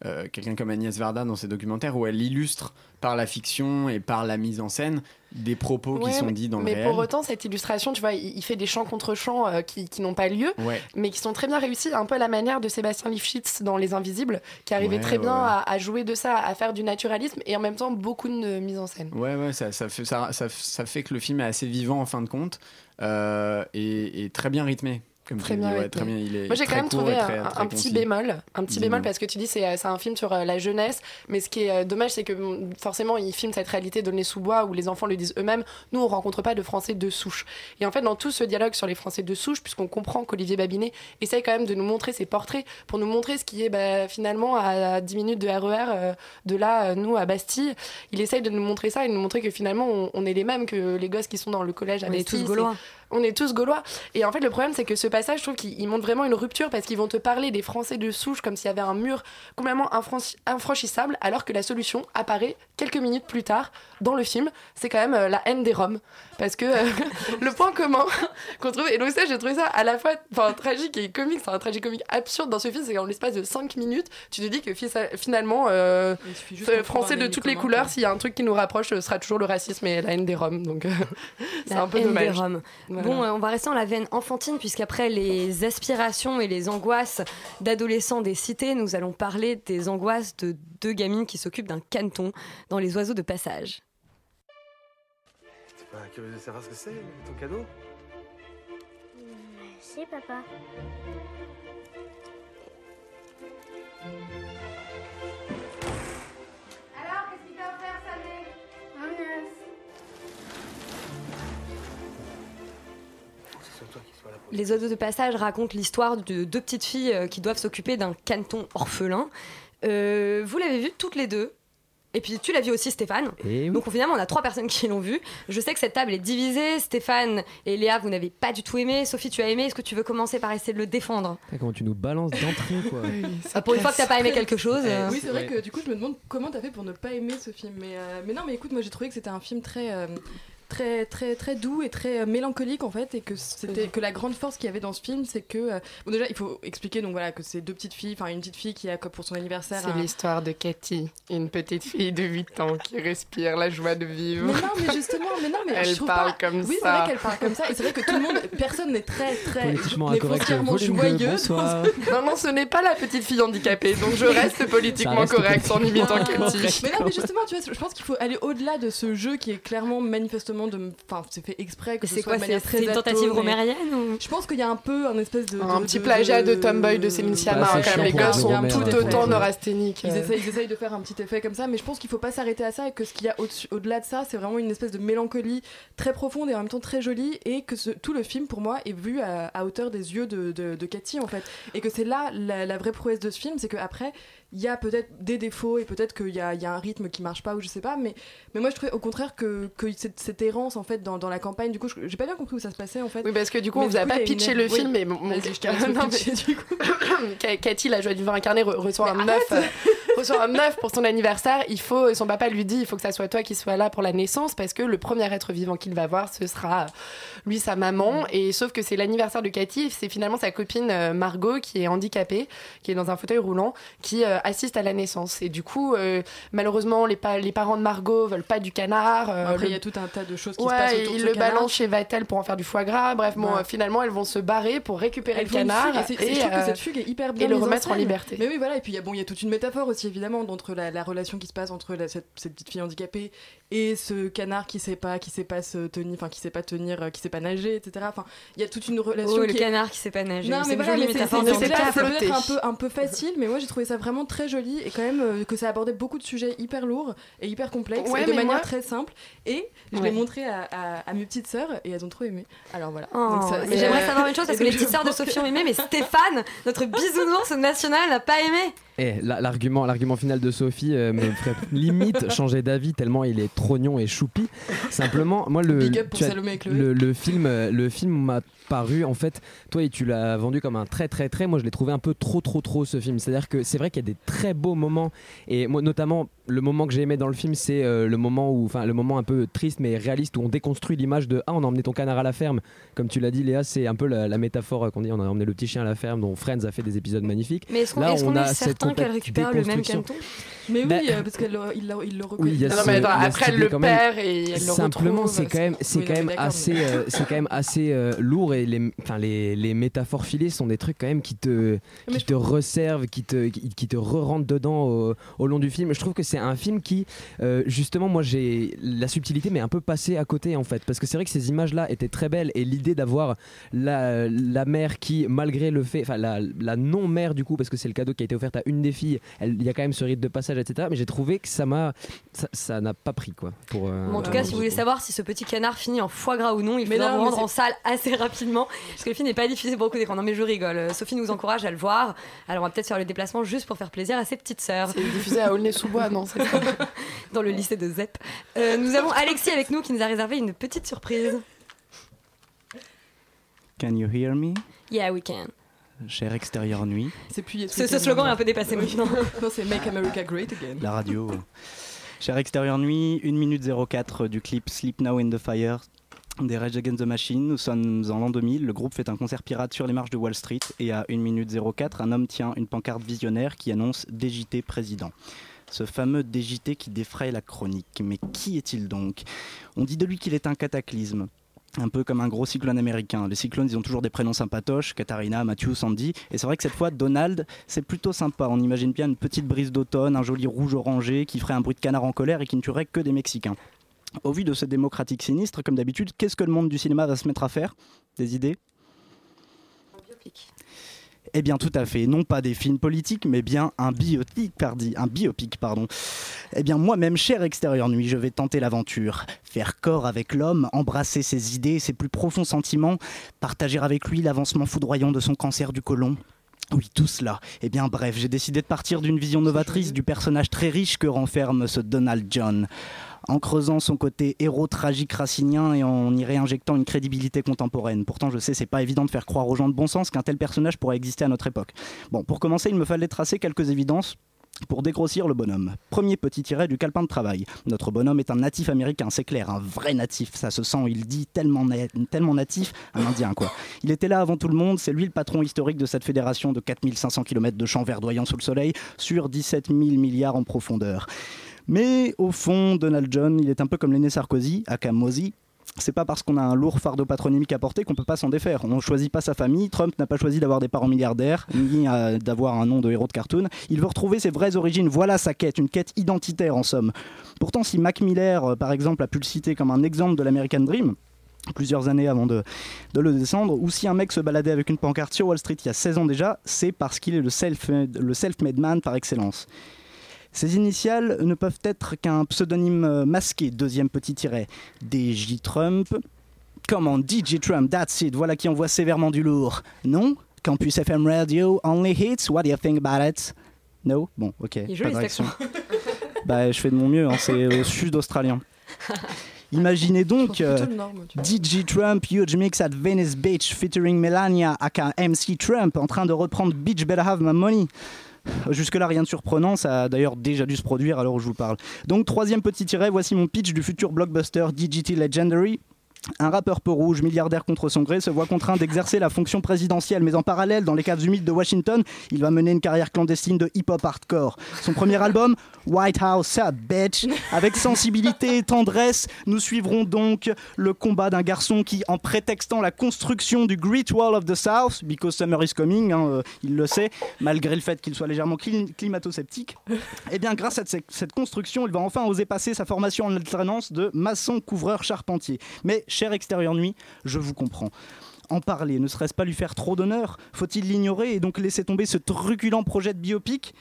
euh, quelqu'un comme Agnès Varda dans ses documentaires, où elle illustre par la fiction et par la mise en scène des propos Ouais, qui sont mais- dits dans mais le réel. pour autant, cette illustration, tu vois, il, il fait des chants contre chants euh, qui, qui n'ont pas lieu, Ouais. mais qui sont très bien réussis, un peu à la manière de Sébastien Lifshitz dans Les Invisibles, qui arrivait Ouais, très bien. À, à jouer de ça, à faire du naturalisme et en même temps beaucoup de mise en scène. Ouais, ouais, ça, ça, fait, ça fait que le film est assez vivant en fin de compte euh, et, et très bien rythmé. Comme Très bien dis, ouais, rythmé. très bien. Il est Moi j'ai quand même trouvé très- un, très un petit bémol, un petit bémol parce que tu dis c'est c'est un film sur euh, la jeunesse, mais ce qui est euh, dommage c'est que forcément il filme cette réalité de sous bois où les enfants le disent eux-mêmes. Nous on rencontre pas de Français de souche. Et en fait dans tout ce dialogue sur les Français de souche, puisqu'on comprend qu'Olivier Babinet essaye quand même de nous montrer ses portraits pour nous montrer ce qui est bah, finalement à 10 minutes de RER euh, de là euh, nous à Bastille, il essaye de nous montrer ça et de nous montrer que finalement on, on est les mêmes que les gosses qui sont dans le collège à On est Bastille. tous gaulois. On est tous gaulois. Et en fait, le problème, c'est que ce passage, je trouve qu'il il montre vraiment une rupture parce qu'ils vont te parler des Français de souche comme s'il y avait un mur complètement infranchi- infranchissable, alors que la solution apparaît quelques minutes plus tard dans le film. C'est quand même euh, la haine des Roms. Parce que euh, le point commun qu'on trouve, et donc ça, j'ai trouvé ça à la fois tragique et comique, c'est un tragicomique absurde dans ce film, c'est qu'en l'espace de 5 minutes, tu te dis que fi- finalement, euh, Français de toutes les couleurs, s'il y a un truc qui nous rapproche, ce sera toujours le racisme et la haine des Roms. Donc c'est un peu haine dommage. des Roms. Bon, euh, on va rester dans la veine enfantine, puisqu'après les aspirations et les angoisses d'adolescents des cités, nous allons parler des angoisses de deux gamines qui s'occupent d'un caneton dans les oiseaux de passage. Enfin, curieux de savoir ce que c'est, ton cadeau? Si, papa. Les oiseaux de passage racontent l'histoire de deux petites filles euh, qui doivent s'occuper d'un canton orphelin. Euh, vous l'avez vu toutes les deux. Et puis tu l'as vu aussi Stéphane. Et oui. Donc finalement on a trois personnes qui l'ont vu. Je sais que cette table est divisée. Stéphane et Léa vous n'avez pas du tout aimé. Sophie tu as aimé. Est-ce que tu veux commencer par essayer de le défendre? Comment tu nous balances d'entrée, quoi. Ah, Pour une fois que t'as pas aimé quelque chose. euh, Oui, c'est vrai que du coup, je me demande comment t'as fait pour ne pas aimer ce film. Mais, euh, mais non, mais écoute, moi j'ai trouvé que c'était un film très. Très, très, très doux et très euh, mélancolique en fait et que c'était que la grande force qu'il y avait dans ce film c'est que euh, bon déjà il faut expliquer donc voilà que c'est deux petites filles enfin une petite fille qui a pour son anniversaire C'est un- l'histoire de Cathy, une petite fille de 8 ans qui respire la joie de vivre. Mais non, mais justement, mais non, mais Elle je parle pas... comme oui, c'est ça. vrai qu'elle parle comme ça, et c'est vrai que tout le monde, personne n'est très, très, Politiquement foncièrement joyeux. Non, non, ce n'est pas la petite fille handicapée, donc je reste politiquement reste correct en imitant. Cathy. Mais non, mais justement, tu vois, je pense qu'il faut aller au-delà de ce jeu qui est clairement, manifestement, de, enfin, c'est fait exprès que c'est soit quoi, c'est- une tentative romérienne ou? Je pense qu'il y a un peu un espèce de, Un petit de- plagiat de Tomboy de Céline Sciamma, Bah, hein, quand même. Les gars sont tout autant neurasthéniques. Ils essayent, ils essayent de faire un petit effet comme ça, mais je pense qu'il faut pas s'arrêter à ça et que ce qu'il y a au-delà de ça, c'est vraiment une espèce de mélancolie très profonde et en même temps très jolie et que ce- tout le film, pour moi, est vu à, à hauteur des yeux de, de, de Cathy en fait. Et que c'est là la, la vraie prouesse de ce film, c'est qu'après, il y a peut-être des défauts et peut-être qu'il y a, il y a un rythme qui marche pas ou je sais pas, mais, mais moi je trouvais au contraire que, que cette, cette errance en fait dans, dans la campagne, du coup, j'ai pas bien compris où ça se passait en fait. Oui, parce que du coup, Mais on vous a coup, pas une pitché le oui. film, mais Vas-y, je mais-. Ka- Cathy, la joie du vin incarné, re- reçoit un neuf, euh, reçoit un neuf pour son anniversaire. Il faut, son papa lui dit, il faut que ça soit toi qui sois là pour la naissance parce que le premier être vivant qu'il va voir, ce sera lui sa maman. Et sauf que c'est l'anniversaire de Cathy, c'est finalement sa copine euh, Margot qui est handicapée, qui est dans un fauteuil roulant, qui euh, assiste à la naissance. Et du coup, euh, malheureusement, les, pa- les parents de Margot veulent pas du canard. euh, Après, le- il y a tout un tas de choses qui Ouais, se passent et autour de ils le canard. balancent chez Vatel pour en faire du foie gras. Bref, Ouais. finalement, elles vont se barrer pour récupérer Elles le canard et je trouve euh, que cette fugue est hyper bien et le remettre en liberté. Mais oui, voilà. Et puis il y a bon, il y a toute une métaphore aussi évidemment entre la, la relation qui se passe entre la- cette, cette petite fille handicapée et ce canard qui sait pas, qui sait pas se tenir, enfin qui sait pas tenir, qui sait pas nager, etc. Enfin, il y a toute une relation. Oh, le qui est- canard qui sait pas nager. non, mais voilà, jolie mais c'est peut-être un peu, un peu facile, mais moi j'ai trouvé ça vraiment très joli et quand même euh, que ça abordait beaucoup de sujets hyper lourds et hyper complexes Ouais, et de manière moi- très simple. Et je Ouais. l'ai montré à, à- à mes petites sœurs et elles ont trop aimé. Alors voilà. Oh, Donc ça- mais c'est- j'aimerais savoir une chose parce que les petites sœurs de Sophie ont aimé, mais Stéphane, notre bisounours national, n'a pas aimé. Eh, la- l'argument, l'argument final de Sophie euh, me ferait limite changer d'avis tellement il est trognon et choupi. Simplement, moi le Big up pour tu as- Salomé et Chloé. le, le film, euh, le film m'a paru en fait. Toi, et tu l'as vendu comme un très très très. Moi, je l'ai trouvé un peu trop trop trop ce film. C'est-à-dire que c'est vrai qu'il y a des très beaux moments et moi notamment le moment que j'ai aimé dans le film, c'est euh, le moment où, enfin le moment un peu triste mais réaliste où on déconstruit l'image de ah on a emmené ton canard à la ferme. Comme tu l'as dit, Léa, c'est un peu la, la métaphore euh, qu'on dit on a emmené le petit chien à la ferme dont Friends a fait des épisodes magnifiques. Mais est-ce qu'on Là, est, on certain qu'elle récupère le même canton Mais oui, Bah, euh, parce qu'il le, il il le reconnaît. Oui, il y a Non, ce- mais attends, après, elle le perd et elle le Simplement, c'est quand même, c'est Oui, quand non, même assez, euh, c'est quand même assez lourd et les, enfin les, les métaphores filées sont des trucs quand même qui te, qui te resservent, qui te, qui, te re-rentrent dedans au, au long du film. Je trouve que c'est un film qui, euh, justement, moi j'ai la subtilité, mais un peu passé à côté en fait, parce que c'est vrai que ces images-là étaient très belles et l'idée d'avoir la, la mère qui, malgré le fait, enfin la, la non-mère du coup, parce que c'est le cadeau qui a été offert à une des filles, il y a quand même ce rite de passage, etc. Mais j'ai trouvé que ça m'a, ça- n'a pas pris quoi. Pour, euh, Bon, en tout cas, si vous voulez savoir si ce petit canard finit en foie gras ou non, il faudra vous rendre en salle assez rapidement, parce que le film n'est pas diffusé pour beaucoup d'écrans. Non, mais je rigole. Euh, Sophie nous encourage à le voir. Alors, on va peut-être faire le déplacement juste pour faire plaisir à ses petites sœurs. C'est diffusé à Aulnay-sous-Bois, non c'est ça Dans le lycée de Zep. Euh, nous avons Alexis avec nous qui nous a réservé une petite surprise. Can you hear me? Yeah, we can. Cher extérieur nuit, C'est plus Ce, ce slogan est un peu dépassé maintenant. Non, c'est Make America Great Again. la radio. Cher extérieur nuit, 1 minute 04 du clip Sleep Now in the Fire des Rage Against the Machine. Nous sommes en l'an 2000. Le groupe fait un concert pirate sur les marches de Wall Street et à 1 minute 04, un homme tient une pancarte visionnaire qui annonce DJT président. Ce fameux DJT qui défraye la chronique. Mais qui est-il donc? On dit de lui qu'il est un cataclysme. Un peu comme un gros cyclone américain. Les cyclones, ils ont toujours des prénoms sympatoches, Katharina, Matthew, Sandy. Et c'est vrai que cette fois, Donald, c'est plutôt sympa. On imagine bien une petite brise d'automne, un joli rouge orangé qui ferait un bruit de canard en colère et qui ne tuerait que des Mexicains. Au vu de ce démocratique sinistre, comme d'habitude, qu'est-ce que le monde du cinéma va se mettre à faire? Des idées? Eh bien, tout à fait. Non pas des films politiques, mais bien un biopic, pardon. Un biopic, pardon. Eh bien, moi-même, cher extérieur nuit, je vais tenter l'aventure. Faire corps avec l'homme, embrasser ses idées, ses plus profonds sentiments, partager avec lui l'avancement foudroyant de son cancer du côlon. Oui, tout cela. Eh bien, bref, j'ai décidé de partir d'une vision novatrice du personnage très riche que renferme ce Donald John en creusant son côté héros tragique racinien et en y réinjectant une crédibilité contemporaine. Pourtant, je sais, c'est pas évident de faire croire aux gens de bon sens qu'un tel personnage pourrait exister à notre époque. Bon, pour commencer, il me fallait tracer quelques évidences pour dégrossir le bonhomme. Premier petit tiret du calepin de travail. Notre bonhomme est un natif américain, c'est clair, un vrai natif, ça se sent, il dit tellement, tellement natif, un indien quoi. Il était là avant tout le monde, c'est lui le patron historique de cette fédération de 4500 km de champs verdoyants sous le soleil sur 17 000 milliards en profondeur. Mais au fond, Donald John, il est un peu comme l'aîné Sarkozy, aka. C'est pas parce qu'on a un lourd fardeau patronymique à porter qu'on peut pas s'en défaire. On choisit pas sa famille. Trump n'a pas choisi d'avoir des parents milliardaires, ni euh, d'avoir un nom de héros de cartoon. Il veut retrouver ses vraies origines. Voilà sa quête, une quête identitaire en somme. Pourtant, si Mac Miller, euh, par exemple, a pu le citer comme un exemple de l'American Dream, plusieurs années avant de, de, le descendre, ou si un mec se baladait avec une pancarte sur Wall Street il y a 16 ans déjà, c'est parce qu'il est le self-made man par excellence. Ces initiales ne peuvent être qu'un pseudonyme masqué, deuxième petit tiret. DJ Trump. Comment DJ Trump, that's it, voilà qui envoie sévèrement du lourd. Non Campus FM Radio, only hits, what do you think about it? No? Bon, ok. pas de réaction. bah, je fais de mon mieux, hein, c'est au sud australien. Imaginez donc euh, DJ Trump, Huge Mix at Venice Beach featuring Melania aka MC Trump en train de reprendre Beach Better Have My Money. Jusque-là, rien de surprenant, ça a d'ailleurs déjà dû se produire alors je vous parle. Donc, troisième petit tiret, voici mon pitch du futur blockbuster DGT Legendary. Un rappeur peau rouge, milliardaire contre son gré, se voit contraint d'exercer la fonction présidentielle, mais en parallèle, dans les caves humides de Washington, il va mener une carrière clandestine de hip-hop hardcore. Son premier album, White House Up Bitch, avec sensibilité et tendresse, nous suivrons donc le combat d'un garçon qui, en prétextant la construction du Great Wall of the South, because summer is coming, hein, euh, il le sait, malgré le fait qu'il soit légèrement climato-sceptique, et eh bien grâce à cette construction, il va enfin oser passer sa formation en alternance de maçon, couvreur, charpentier. Mais cher extérieur nuit, je vous comprends en parler Ne serait-ce pas lui faire trop d'honneur? Faut-il l'ignorer et donc laisser tomber ce truculent projet de biopic?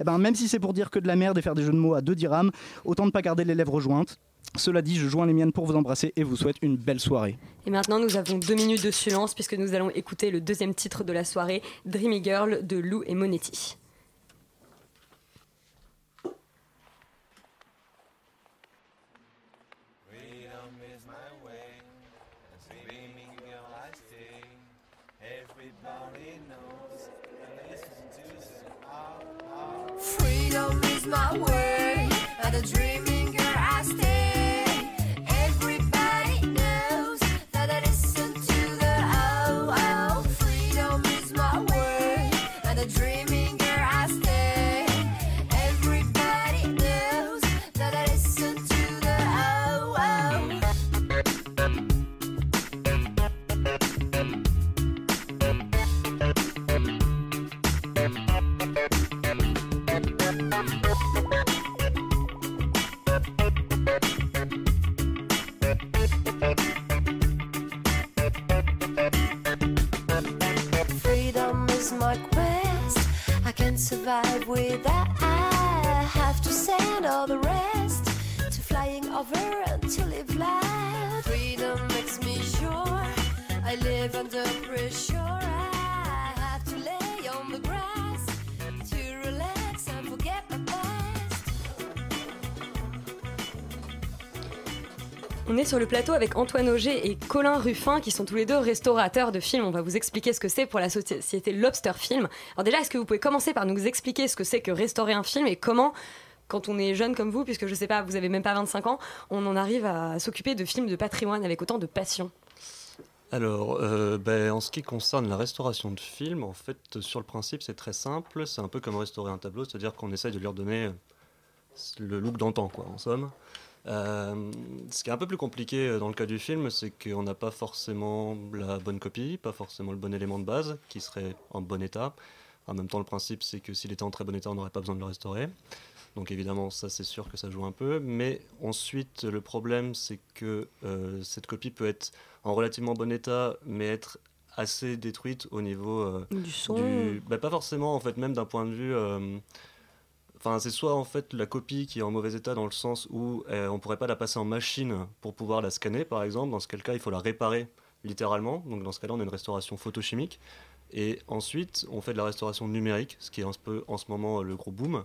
Eh ben, Même si c'est pour dire que de la merde et faire des jeux de mots à deux dirhams, autant ne pas garder les lèvres jointes. Cela dit, je joins les miennes pour vous embrasser et vous souhaite une belle soirée. Et maintenant, nous avons deux minutes de silence puisque nous allons écouter le deuxième titre de la soirée, Dreamy Girl de Lou et Monetti. My way survive without. I have to send all the rest to flying over until to live life. Freedom makes me sure I live under pressure. I On est sur le plateau avec Antoine Auger et Colin Ruffin qui sont tous les deux restaurateurs de films. On va vous expliquer ce que c'est pour la société Lobster Film. Alors déjà, est-ce que vous pouvez commencer par nous expliquer ce que c'est que restaurer un film et comment quand on est jeune comme vous, puisque je sais pas, vous avez même pas 25 ans, on en arrive à s'occuper de films de patrimoine avec autant de passion? Alors, euh, ben, en ce qui concerne la restauration de films, en fait, sur le principe, c'est très simple. C'est un peu comme restaurer un tableau, c'est-à-dire qu'on essaye de lui redonner le look d'antan, quoi, en somme. Euh, ce qui est un peu plus compliqué euh, dans le cas du film, c'est qu'on n'a pas forcément la bonne copie, pas forcément le bon élément de base qui serait en bon état. En même temps, le principe, c'est que s'il était en très bon état, on n'aurait pas besoin de le restaurer. Donc évidemment, ça c'est sûr que ça joue un peu. Mais ensuite, le problème, c'est que euh, cette copie peut être en relativement bon état, mais être assez détruite au niveau euh, Du son. bah, pas forcément, en fait, même d'un point de vue. Enfin, c'est soit en fait la copie qui est en mauvais état dans le sens où euh, on pourrait pas la passer en machine pour pouvoir la scanner, par exemple. Dans ce cas, il faut la réparer littéralement. Donc dans ce cas-là, on a une restauration photochimique. Et ensuite, on fait de la restauration numérique, ce qui est en ce moment le gros boom,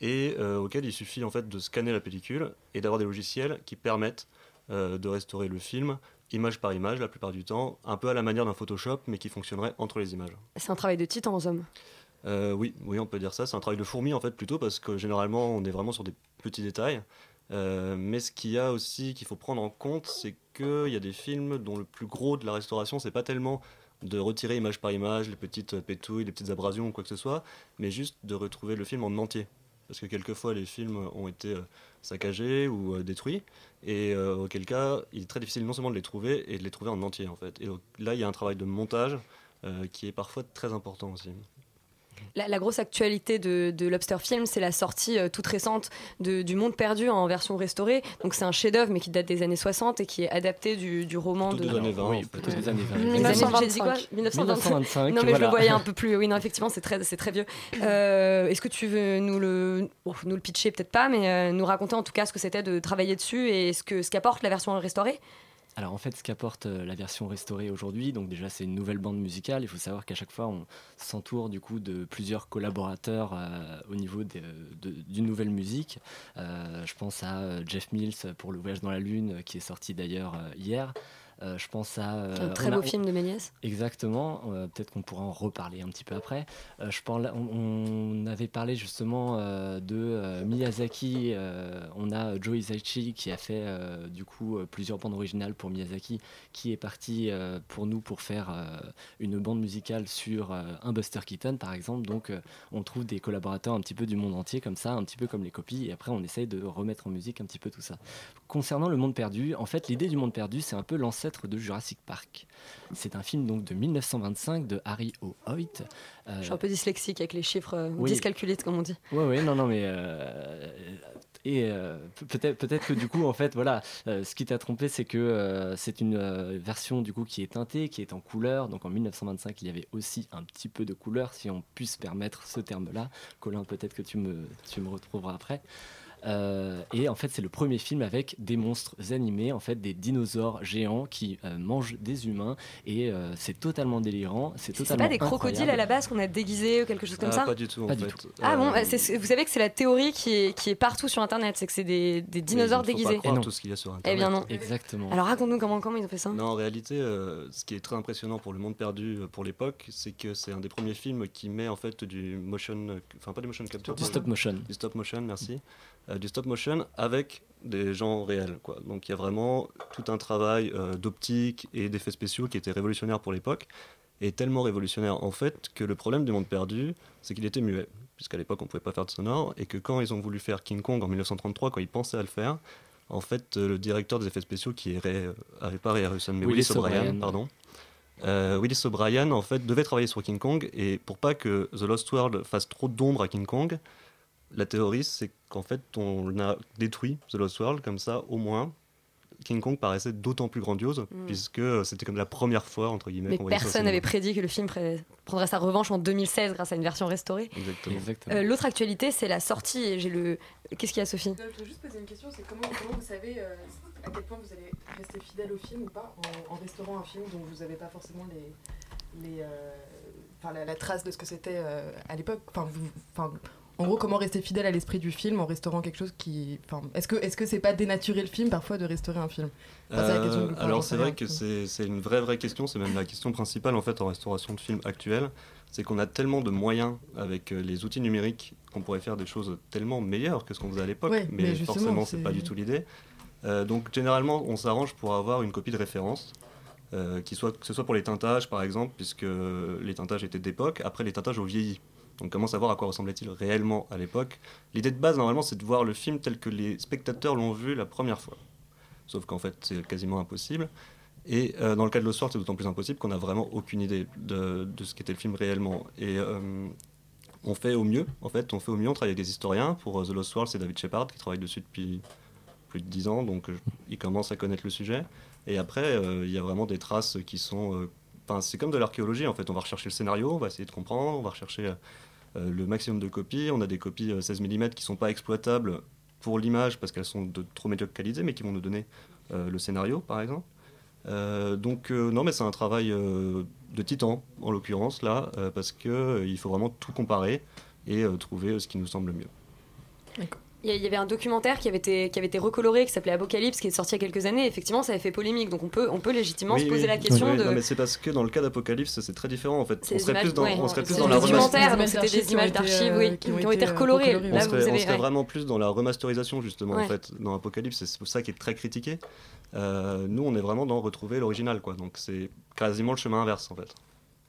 et euh, auquel il suffit en fait de scanner la pellicule et d'avoir des logiciels qui permettent euh, de restaurer le film image par image la plupart du temps, un peu à la manière d'un Photoshop, mais qui fonctionnerait entre les images. C'est un travail de titan aux hommes. Euh, oui, oui, on peut dire ça. C'est un travail de fourmi en fait plutôt parce que généralement on est vraiment sur des petits détails. Euh, mais ce qu'il y a aussi qu'il faut prendre en compte, c'est qu'il y a des films dont le plus gros de la restauration, c'est pas tellement de retirer image par image les petites pétouilles, les petites abrasions ou quoi que ce soit, mais juste de retrouver le film en entier. Parce que quelquefois les films ont été euh, saccagés ou détruits, et auquel cas il est très difficile non seulement de les trouver, et de les trouver en entier en fait. Et donc, là il y a un travail de montage qui est parfois très important aussi. La, la grosse actualité de, de Lobster Film, c'est la sortie euh, toute récente de- du Monde Perdu en version restaurée. Donc c'est un chef-d'œuvre, mais qui date des années 60 et qui est adapté du, du roman Plutôt de. des années 20, Oui, plutôt des années 20. Les années- j'ai dit quoi 1925. Non, mais je le voyais un peu plus. Oui, non, effectivement, c'est très, c'est très vieux. Euh, Est-ce que tu veux nous le, bon, nous le pitcher Peut-être pas, mais euh, nous raconter en tout cas ce que c'était de travailler dessus et ce que ce qu'apporte la version restaurée? Alors en fait, ce qu'apporte euh, la version restaurée aujourd'hui, donc déjà c'est une nouvelle bande musicale. Il faut savoir qu'à chaque fois, on s'entoure du coup de plusieurs collaborateurs euh, au niveau d'une nouvelle musique. Euh, je pense à Jeff Mills pour Le dans la Lune, qui est sorti d'ailleurs hier. Euh, je pense à euh, Un très a- beau film de Méliès. Exactement. euh, Peut-être qu'on pourra en reparler un petit peu après. Je on, on avait parlé justement de Miyazaki. on a Joe Hisaichi qui a fait du coup plusieurs bandes originales pour Miyazaki, qui est parti pour nous pour faire une bande musicale sur un Buster Keaton par exemple. Donc on trouve des collaborateurs un petit peu du monde entier comme ça, un petit peu comme les copies. Et après on essaye de remettre en musique un petit peu tout ça. Concernant le monde perdu, en fait l'idée du monde perdu c'est un peu l'ancêtre de Jurassic Park. C'est un film donc de 1925 de Harry O. Hoyt. Euh, Je suis un peu dyslexique avec les chiffres euh, oui. dyscalculites, comme on dit. Ouais, ouais, non, non, mais. euh, et euh, pe- peut-être peut-être que du coup, en fait, voilà, euh, ce qui t'a trompé, c'est que euh, c'est une version du coup qui est teintée, qui est en couleur. Donc en 1925, il y avait aussi un petit peu de couleur, si on puisse permettre ce terme-là. Colin, peut-être que tu me, tu me retrouveras après. Euh, et en fait, c'est le premier film avec des monstres animés, en fait, des dinosaures géants qui euh, mangent des humains, et euh, c'est totalement délirant. C'est C'est totalement pas des crocodiles à la base qu'on a déguisés ou quelque chose comme Ah, ça Pas du tout, en Pas du fait. tout. Ah bon, bah, vous savez que c'est la théorie qui est, qui est partout sur Internet, c'est que c'est des, des dinosaures il ne faut pas déguisés. croire non. tout ce qu'il y a sur Eh Internet. bien non. Exactement. Alors raconte-nous comment, comment ils ont fait ça. Non, en réalité, euh, ce qui est très impressionnant pour le monde perdu pour l'époque, c'est que c'est un des premiers films qui met en fait du motion, enfin pas du motion capture, Du stop motion. du stop motion, merci, du stop motion avec des gens réels, quoi. Donc il y a vraiment tout un travail euh, d'optique et d'effets spéciaux qui était révolutionnaire pour l'époque et tellement révolutionnaire en fait que le problème du monde perdu, c'est qu'il était muet, puisqu'à l'époque on pouvait pas faire de sonore et que quand ils ont voulu faire King Kong en 1933, quand ils pensaient à le faire, en fait, euh, le directeur des effets spéciaux, qui est Ray, euh, pas Ray Harrison, mais Willis Willis O'Brien, pardon. Euh, Willis O'Brien, en fait, devait travailler sur King Kong, et pour pas que The Lost World fasse trop d'ombre à King Kong, la théorie, c'est qu'en fait, on a détruit The Lost World, comme ça, au moins, King Kong paraissait d'autant plus grandiose, Mm. puisque euh, c'était comme la première fois, entre guillemets, Mais qu'on personne n'avait prédit que le film prendrait sa revanche en 2016 grâce à une version restaurée. Exactement. Exactement. Euh, L'autre actualité, c'est la sortie. J'ai le. Qu'est-ce qu'il y a, Sophie? Je veux juste poser une question, c'est comment, comment vous savez euh, à quel point vous allez rester fidèle au film ou pas en, en restaurant un film dont vous n'avez pas forcément les, les, euh, enfin, la, la trace de ce que c'était euh, à l'époque? Enfin, vous- enfin, en gros, comment rester fidèle à l'esprit du film en restaurant quelque chose qui, enfin, est-ce que est-ce que c'est pas dénaturer le film parfois de restaurer un film? Enfin, c'est la question Euh, que alors c'est vrai que c'est une vraie vraie question, c'est même la question principale en fait en restauration de films actuels, c'est qu'on a tellement de moyens avec euh, les outils numériques qu'on pourrait faire des choses tellement meilleures que ce qu'on faisait à l'époque, Ouais, mais, mais forcément c'est c'est- pas du tout l'idée. Euh, donc généralement on s'arrange pour avoir une copie de référence. euh, qui soit, que ce soit pour les teintages par exemple, puisque les teintages étaient d'époque, après les teintages ont vieilli. On commence à voir à quoi ressemblait-il réellement à l'époque. L'idée de base normalement c'est de voir le film tel que les spectateurs l'ont vu la première fois. Sauf qu'en fait, c'est quasiment impossible. Et euh, dans le cas de Lost World, c'est d'autant plus impossible qu'on n'a vraiment aucune idée de, ce qu'était le film réellement. Et euh, on fait au mieux, en fait, on fait au mieux, on travaille avec des historiens. Pour euh, The Lost World, c'est David Shepard qui travaille dessus depuis plus de 10 ans, donc il commence à connaître le sujet. Et après, il y a vraiment des traces qui sont... Enfin, c'est comme de l'archéologie, en fait. On va rechercher le scénario, on va essayer de comprendre, on va rechercher le maximum de copies. On a des copies euh, 16 mm qui sont pas exploitables pour l'image parce qu'elles sont trop médiocre qualité, mais qui vont nous donner euh, le scénario, par exemple. Euh, donc euh, non, mais c'est un travail euh, de titan en l'occurrence là, euh, parce que euh, il faut vraiment tout comparer et euh, trouver euh, ce qui nous semble le mieux. A- il y avait un documentaire qui avait été, qui avait été recoloré, qui s'appelait Apocalypse, qui est sorti il y a quelques années. Effectivement, ça avait fait polémique. Donc on peut, on peut légitimement Oui, se poser oui. la question Oui, de. non, mais c'est parce que dans le cas d'Apocalypse, c'est très différent en fait. On des serait images- plus dans, ouais, on serait plus dans la documentaires, remas- donc c'était des images d'archives, euh, oui, qui ont été recolorées. On Là, serait, vous on avez. serait ouais. vraiment plus dans la remasterisation justement Ouais. en fait dans Apocalypse, c'est pour ça qui est très critiqué. Euh, nous, on est vraiment dans retrouver l'original quoi. Donc c'est quasiment le chemin inverse en fait.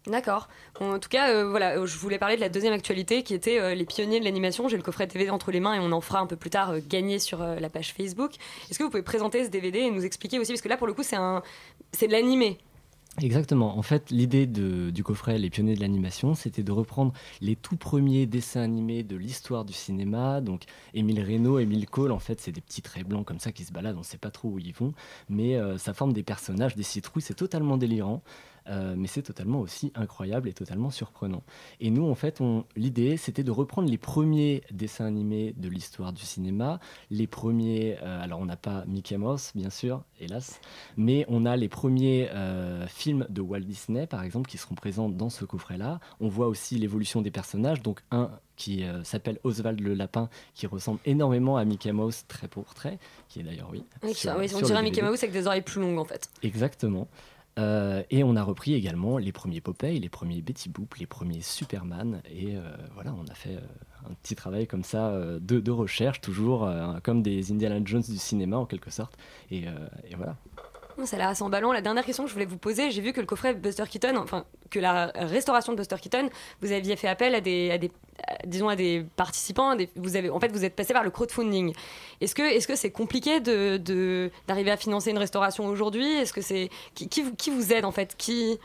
D'accord. En tout cas, euh, voilà, euh, je voulais parler de la deuxième actualité qui était euh, les pionniers de l'animation. J'ai le coffret DVD entre les mains et on en fera un peu plus tard gagner sur la page Facebook. Est-ce que vous pouvez présenter ce DVD et nous expliquer aussi? Parce que là pour le coup c'est un, de l'animé. Exactement. En fait, l'idée du coffret Les pionniers de l'animation, c'était de reprendre les tout premiers dessins animés de l'histoire du cinéma. Donc, Émile Reynaud, Émile Cole, en fait, c'est des petits traits blancs comme ça qui se baladent, on ne sait pas trop où ils vont, mais ça forme des personnages, des citrouilles, c'est totalement délirant. Euh, mais c'est totalement aussi incroyable et totalement surprenant. Et nous, en fait, l'idée, c'était de reprendre les premiers dessins animés de l'histoire du cinéma, les premiers. euh, alors, on n'a pas Mickey Mouse, bien sûr, hélas, mais on a les premiers euh, films de Walt Disney, par exemple, qui seront présents dans ce coffret-là. On voit aussi l'évolution des personnages, donc un qui euh, s'appelle Oswald le lapin, qui ressemble énormément à Mickey Mouse, trait pour trait, qui est d'ailleurs, oui. Oui, sur- oui, on sur dirait Mickey. Mouse avec des oreilles plus longues en fait. Exactement. Euh, et on a repris également les premiers Popeye, les premiers Betty Boop, les premiers Superman. Et euh, voilà, on a fait euh, un petit travail comme ça de, recherche, toujours comme des Indiana Jones du cinéma en quelque sorte. Et voilà. Oh, Ça a l'air assez emballant. La dernière question que je voulais vous poser, j'ai vu que le coffret Buster Keaton, enfin que la restauration de Buster Keaton, vous aviez fait appel à des, à à- disons à des participants. à vous avez, en fait, vous êtes passé par le crowdfunding. Est-ce que est-ce que c'est compliqué de de- d'arriver à financer une restauration aujourd'hui? Est-ce que c'est qui, vous- qui vous aide en fait? Qui?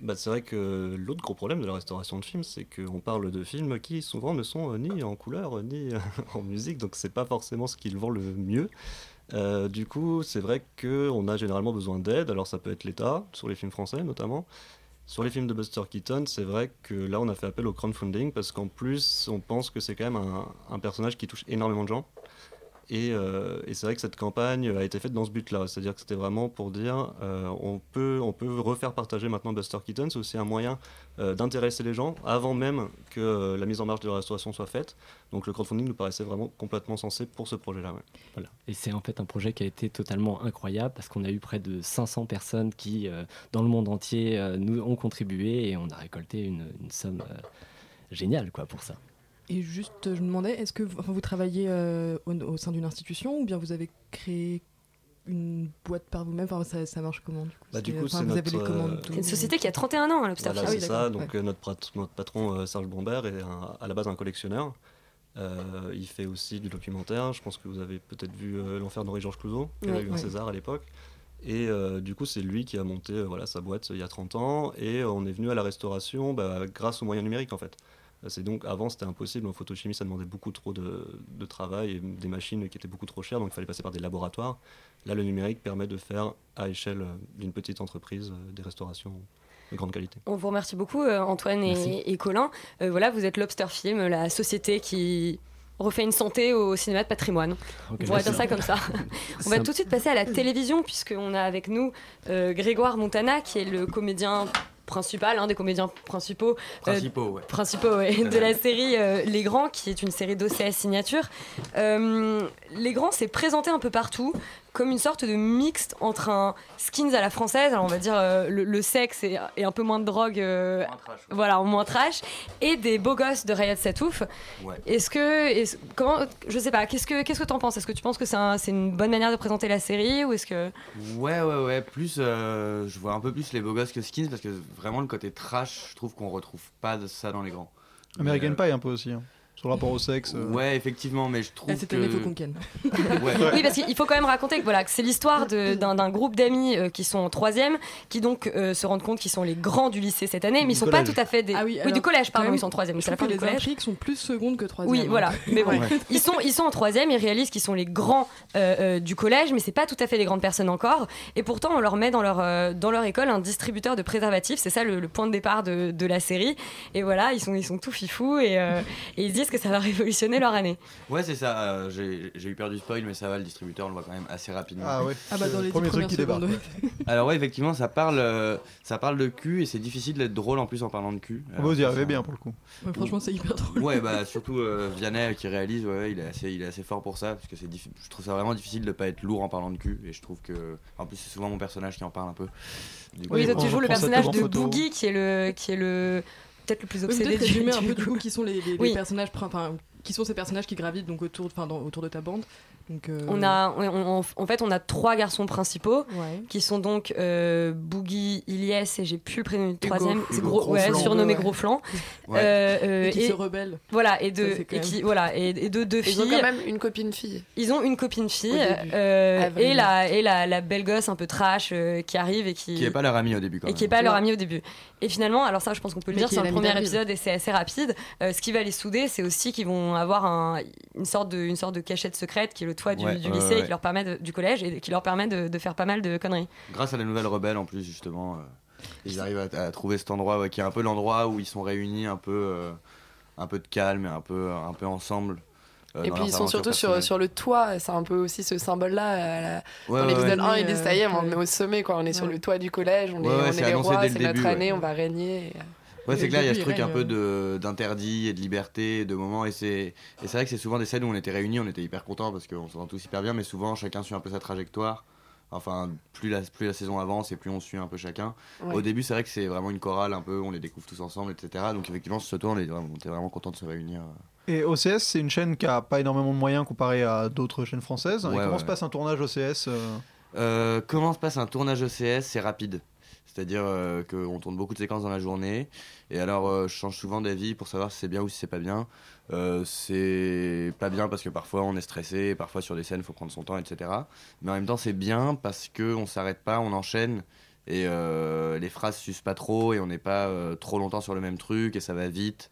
Bah, c'est vrai que l'autre gros problème de la restauration de films, c'est qu'on parle de films qui souvent ne sont euh, ni en couleur, ni euh, en musique, donc c'est pas forcément ce qui le vend le mieux. Euh, du coup, c'est vrai qu'on a généralement besoin d'aide, alors ça peut être l'État, sur les films français notamment. Sur les films de Buster Keaton, c'est vrai que là on a fait appel au crowdfunding parce qu'en plus on pense que c'est quand même un, un personnage qui touche énormément de gens. Et, euh, et c'est vrai que cette campagne a été faite dans ce but-là, c'est-à-dire que c'était vraiment pour dire euh, on, peut, on peut refaire partager maintenant Buster Keaton, c'est aussi un moyen euh, d'intéresser les gens avant même que euh, la mise en marche de la restauration soit faite. Donc le crowdfunding nous paraissait vraiment complètement sensé pour ce projet-là. Voilà. Et c'est en fait un projet qui a été totalement incroyable parce qu'on a eu près de 500 personnes qui, dans le monde entier, nous ont contribué et on a récolté une, une somme géniale quoi, pour ça. Et juste, je me demandais, est-ce que vous, enfin, vous travaillez euh, au, au sein d'une institution ou bien vous avez créé une boîte par vous-même? Enfin, ça, ça marche comment du coup? Bah, du C'est- coup, enfin, c'est vous avez notre, commandes, euh, tout une société qui a 31 ans, hein, Voilà, Film. c'est ça. Donc euh, notre, prat- notre patron euh, Serge Bombert est un- à la base un collectionneur. Euh, il fait aussi du documentaire. Je pense que vous avez peut-être vu euh, L'enfer d'Henri-Georges Clouzot, qui Oui. a eu un Oui. César à l'époque. Et euh, du coup, c'est lui qui a monté euh, voilà, sa boîte euh, il y a 30 ans. Et euh, on est venu à la restauration bah, grâce aux moyens numériques en fait. C'est donc avant c'était impossible en photochimie, ça demandait beaucoup trop de, de travail et des machines qui étaient beaucoup trop chères, donc il fallait passer par des laboratoires. Là, le numérique permet de faire à échelle euh, d'une petite entreprise euh, des restaurations de grande qualité. On vous remercie beaucoup, euh, Antoine et, et Colin. Euh, voilà, vous êtes Lobster Film, la société qui refait une santé au cinéma de patrimoine. On pourrait merci. dire ça comme ça. on va tout de suite passer à la télévision, puisqu'on a avec nous euh, Grégoire Montana, qui est le comédien principal, un des comédiens principaux, euh, Principaux, ouais. principaux, ouais, de la série euh, Les Grands, qui est une série d'OCS signature. Euh, Les Grands s'est présenté un peu partout comme une sorte de mixte entre un skins à la française, alors on va dire euh, le, le sexe et, et un peu moins de drogue, euh, voilà, en moins trash, et des beaux gosses de Rayad Satouf. Ouais. Est-ce que, est comment, je sais pas, qu'est-ce que, qu'est-ce que t'en penses? Est-ce que tu penses que c'est un- c'est une bonne manière de présenter la série ou est-ce que Ouais, ouais, ouais. Plus, euh, je vois un peu plus les beaux gosses que Skins parce que vraiment le côté trash, je trouve qu'on retrouve pas de ça dans les grands. American Mais, euh, Pie un peu aussi. hein. Sur le rapport au sexe. euh. Ouais, effectivement, mais je trouve Là, cette que... année, faut qu'on ken. Ouais. Oui, parce qu'il faut quand même raconter que, voilà, que c'est l'histoire de- d'un d'un groupe d'amis euh, qui sont en troisième, qui donc euh, se rendent compte qu'ils sont les grands du lycée cette année, mais ils sont pas collège. tout à fait des. Ah oui, du collège, pardon, même, ils sont en troisième, Je c'est la trouve fin que du les collège. intrigues sont plus secondes que troisième. Oui, voilà. hein. Mais bon, Ouais. ils sont ils sont en troisième, ils réalisent qu'ils sont les grands euh, euh, du collège, mais c'est pas tout à fait des grandes personnes encore. Et pourtant, on leur met dans leur euh, dans leur école un distributeur de préservatifs. C'est ça le, le point de départ de, de la série. Et voilà, ils sont ils sont tout fifous et, euh, et ils se disent que ça va révolutionner leur année. Ouais, c'est ça. euh, J'ai j'ai eu peur du spoil, mais ça va, le distributeur, on le voit quand même assez rapidement. Ah ouais. Ah bah, dans les Premier truc qui débarque. Alors ouais, effectivement, ça parle, euh, ça parle de cul et c'est difficile d'être drôle en plus en parlant de cul. Ah, vous y arrivez bien pour le coup. Ouais, franchement, c'est hyper drôle. Ouais, bah surtout euh, Vianney qui réalise, ouais, il est assez, il est assez fort pour ça parce que c'est, diffi- je trouve ça vraiment difficile de pas être lourd en parlant de cul et je trouve que, en plus c'est souvent mon personnage qui en parle un peu. Du coup, Oui, tu joues le personnage de. Boogie qui est le qui est le peut-être le plus Oui, obsédé peut-être du, résumer un peu du coup qui sont les, les- les Oui. personnages, enfin, qui sont ces personnages qui gravitent donc autour, enfin, dans- autour de ta bande. Donc, euh, On a, on- on- en fait, on a trois garçons principaux Ouais. qui sont donc euh, Boogie, Ilyes et j'ai plus le prénom du troisième, c'est gros, Gros ouais, Flanc. surnommé Ouais. Gros Flanc. Euh, euh, Et qui se rebellent. Voilà, et de, et même- voilà, et, et de deux Ils ont filles. quand même une copine fille. Ils ont une copine fille euh, et, la, et la, la belle gosse un peu trash euh, qui arrive et qui. Qui est pas leur ami au début quand et même. qui est pas leur Non. ami au début. Et finalement, alors ça, je pense qu'on peut le Mais dire, c'est le premier épisode et c'est assez rapide. Euh, ce qui va les souder, c'est aussi qu'ils vont avoir un- une, sorte de, une sorte de cachette secrète qui est le toit du, Ouais, du ouais, lycée ouais. et qui leur permet de- du collège et qui leur permet de, de faire pas mal de conneries. Grâce à la nouvelle rebelle en plus justement, euh, ils arrivent à, à trouver cet endroit ouais, qui est un peu l'endroit où ils sont réunis un peu, euh, un peu de calme et un peu, un peu ensemble. euh, Et puis ils sont surtout sur, sur le toit, c'est un peu aussi ce symbole-là. Ouais, dans ouais, l'épisode ouais. 1, ils disent ça y est, Ouais. on est au sommet, quoi. on est sur Ouais. le toit du collège, on est, Ouais, ouais, on est c'est les rois, c'est notre année, ouais. on va régner. et- Ouais, c'est clair, il y a ce truc un peu de- d'interdit et de liberté, de moments. Et c'est et c'est vrai que c'est souvent des scènes où on était réunis, on était hyper contents parce qu'on s'entend tous hyper bien, mais souvent chacun suit un peu sa trajectoire. Enfin, plus la, plus la saison avance et plus on suit un peu chacun. Ouais. Au début, c'est vrai que c'est vraiment une chorale un peu, on les découvre tous ensemble, etc. Donc effectivement, sur ce tour, on, est vraiment, on était vraiment content de se réunir. Et OCS, c'est une chaîne qui a pas énormément de moyens comparé à d'autres chaînes françaises. et Ouais, comment ouais. se passe un tournage OCS euh, Euh, comment se passe un tournage OCS C'est rapide. C'est-à-dire euh, qu'on tourne beaucoup de séquences dans la journée. Et alors, euh, je change souvent d'avis pour savoir si c'est bien ou si c'est pas bien. Euh, c'est pas bien parce que parfois on est stressé, parfois sur des scènes il faut prendre son temps, etc. Mais en même temps, c'est bien parce qu'on s'arrête pas, on enchaîne. Et les phrases s'usent pas trop et on n'est pas trop longtemps sur le même truc et ça va vite.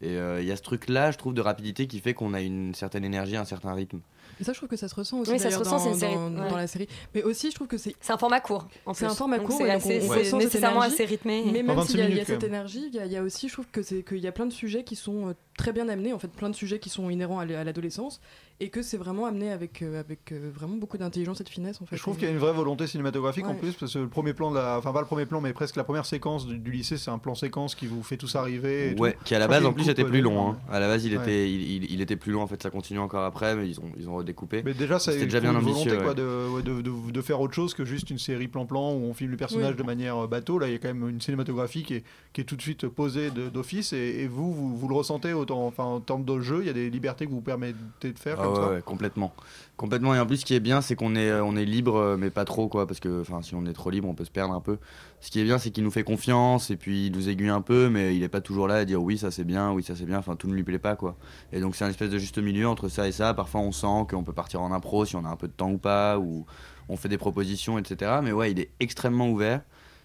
Et il y a ce truc-là, je trouve, de rapidité qui fait qu'on a une certaine énergie, un certain rythme. Et ça, je trouve que ça se ressent aussi Oui, ça se d'ailleurs, ressent, c'est dans, une série, dans- ouais. dans la série. Mais aussi, je trouve que c'est C'est un format court. C'est un format Donc court, c'est nécessairement énergie. assez rythmé. Mais même 26 s'il y a, y cette énergie, il y, y a aussi, je trouve que c'est qu'il y a plein de sujets qui sont euh, très bien amenés, en fait, plein de sujets qui sont inhérents à l'adolescence, et que c'est vraiment amené avec, euh, avec euh, vraiment beaucoup d'intelligence et de finesse, en fait. Je trouve qu'il y a une vraie volonté cinématographique en plus, parce que le premier plan, de la... enfin pas le premier plan, mais presque la première séquence du, du lycée, c'est un plan séquence qui vous fait tous arriver. et Ouais, tout. qui à la base en plus était euh, plus long. dedans. Hein. À la base, il, Ouais. était, il, il- il était plus long. En fait, ça continue encore après, mais ils ont, ils ont redécoupé. Mais déjà, ça C'était déjà bien une ambitieux. volonté quoi, de, ouais, de, de- de faire autre chose que juste une série plan-plan où on filme le personnage Oui. de manière euh, bateau. Là, il y a quand même une cinématographie qui est, qui est tout de suite posée d'office. Et, et vous, vous, vous le ressentez autant, enfin, en termes de jeu, il y a des libertés que vous permettez de faire Ah comme ouais, ça. ouais, complètement. Complètement. Et en plus, ce qui est bien, c'est qu'on est, on est libre, euh, mais pas trop, quoi. Parce que enfin, si on est trop libre, on peut se perdre un peu. Ce qui est bien, c'est qu'il nous fait confiance et puis il nous aiguille un peu, mais il est pas toujours là à dire oui, ça c'est bien, oui, ça c'est bien. Enfin, tout ne lui plaît pas, quoi. Et donc, c'est un espèce de juste milieu entre ça et ça. Parfois, on sent qu'on peut partir en impro si on a un peu de temps ou pas, ou on fait des propositions, etc. Mais ouais, il est extrêmement ouvert.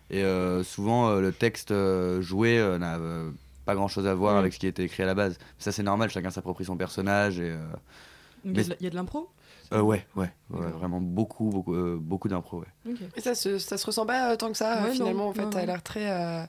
Et euh, souvent, euh, le texte euh, joué euh, n'a euh, pas grand chose à voir Mm. avec ce qui était écrit à la base. Ça, c'est normal, chacun s'approprie son personnage. Et, euh, il y a de la- il y a de l'impro euh, ouais, ouais, ouais, vraiment beaucoup, beaucoup, euh, beaucoup d'impro, ouais. Ok. Et ça se, ça se ressent pas euh, tant que ça, Ouais, euh, non, finalement. en fait, non, ça a non. l'air très.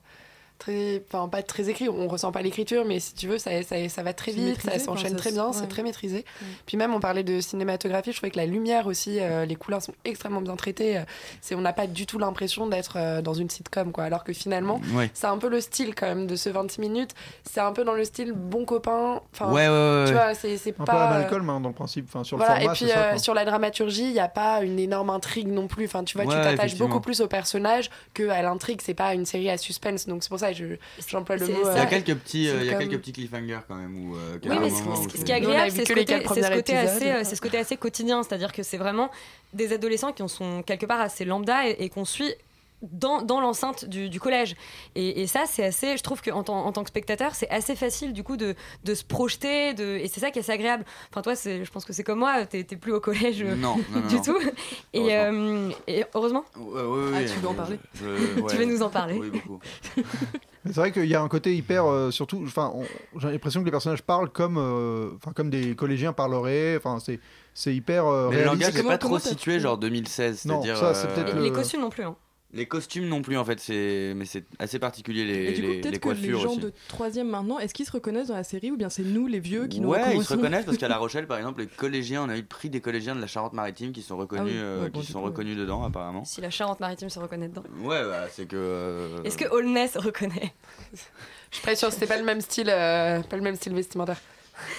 Très enfin pas très écrit on ressent pas l'écriture mais si tu veux ça, ça, ça va très vite ça s'enchaîne très bien c'est très maîtrisé puis même on parlait de cinématographie je trouvais que la lumière aussi euh, les couleurs sont extrêmement bien traitées euh, c'est on n'a pas du tout l'impression d'être euh, dans une sitcom quoi alors que finalement Ouais. c'est un peu le style quand même de ce 26 minutes c'est un peu dans le style bon copain enfin Ouais, ouais, ouais, tu vois c'est c'est Un pas peu à Malcolm, hein, dans le principe, enfin, sur voilà, le format, et puis ça. euh, sur la dramaturgie, il n'y a pas une énorme intrigue non plus. Enfin, tu vois, tu t'attaches beaucoup plus au personnage que à l'intrigue. C'est pas une série à suspense, donc c'est pour ça que je- j'emploie le C'est mot. ça. Il y a euh, quelques petits, euh, il y a quelques petits cliffhangers quand même. Où, euh, Oui, mais ce, qui est agréable, c'est que ce, les côté- assez, euh, c'est ce côté assez quotidien, c'est-à-dire que c'est vraiment des adolescents qui en sont quelque part assez lambda et, et qu'on suit dans, dans l'enceinte du, du collège. Et, et ça, c'est assez, je trouve qu'en tant, en tant que spectateur, c'est assez facile du coup de, de se projeter, de, et c'est ça qui est assez agréable. Enfin, toi, c'est- je pense que c'est comme moi, t'es plus au collège euh, Non, non, non, du non. tout. Et, euh, et heureusement. Ouais, Ah, tu veux en parler je- Tu ouais. veux nous en parler Oui, beaucoup. C'est vrai qu'il y a un côté hyper, euh, surtout, enfin, j'ai l'impression que les personnages parlent comme, euh, enfin, comme des collégiens parleraient. Enfin, c'est, c'est hyper. euh, Mais le langage n'est pas trop situé, genre 2016. Non, c'est-à-dire, ça, c'est euh, peut-être Les costumes non plus. Hein. Les costumes non plus, en fait, c'est mais c'est assez particulier les, Et du coup, les, les peut-être que les coiffures gens aussi. de troisième maintenant, est-ce qu'ils se reconnaissent dans la série ou bien c'est nous les vieux qui nous Ouais, ils se reconnaissent parce qu'à La Rochelle, par exemple, les collégiens, on a eu le prix des collégiens de la Charente-Maritime qui sont reconnus, Ah oui. euh, Ouais, qui sont coup, reconnus dedans, apparemment. Si la Charente-Maritime se reconnaît dedans. Ouais, bah, c'est que. euh, Est-ce que se reconnaît? Je suis pas sûre, c'était pas le même style, euh, pas le même style vestimentaire.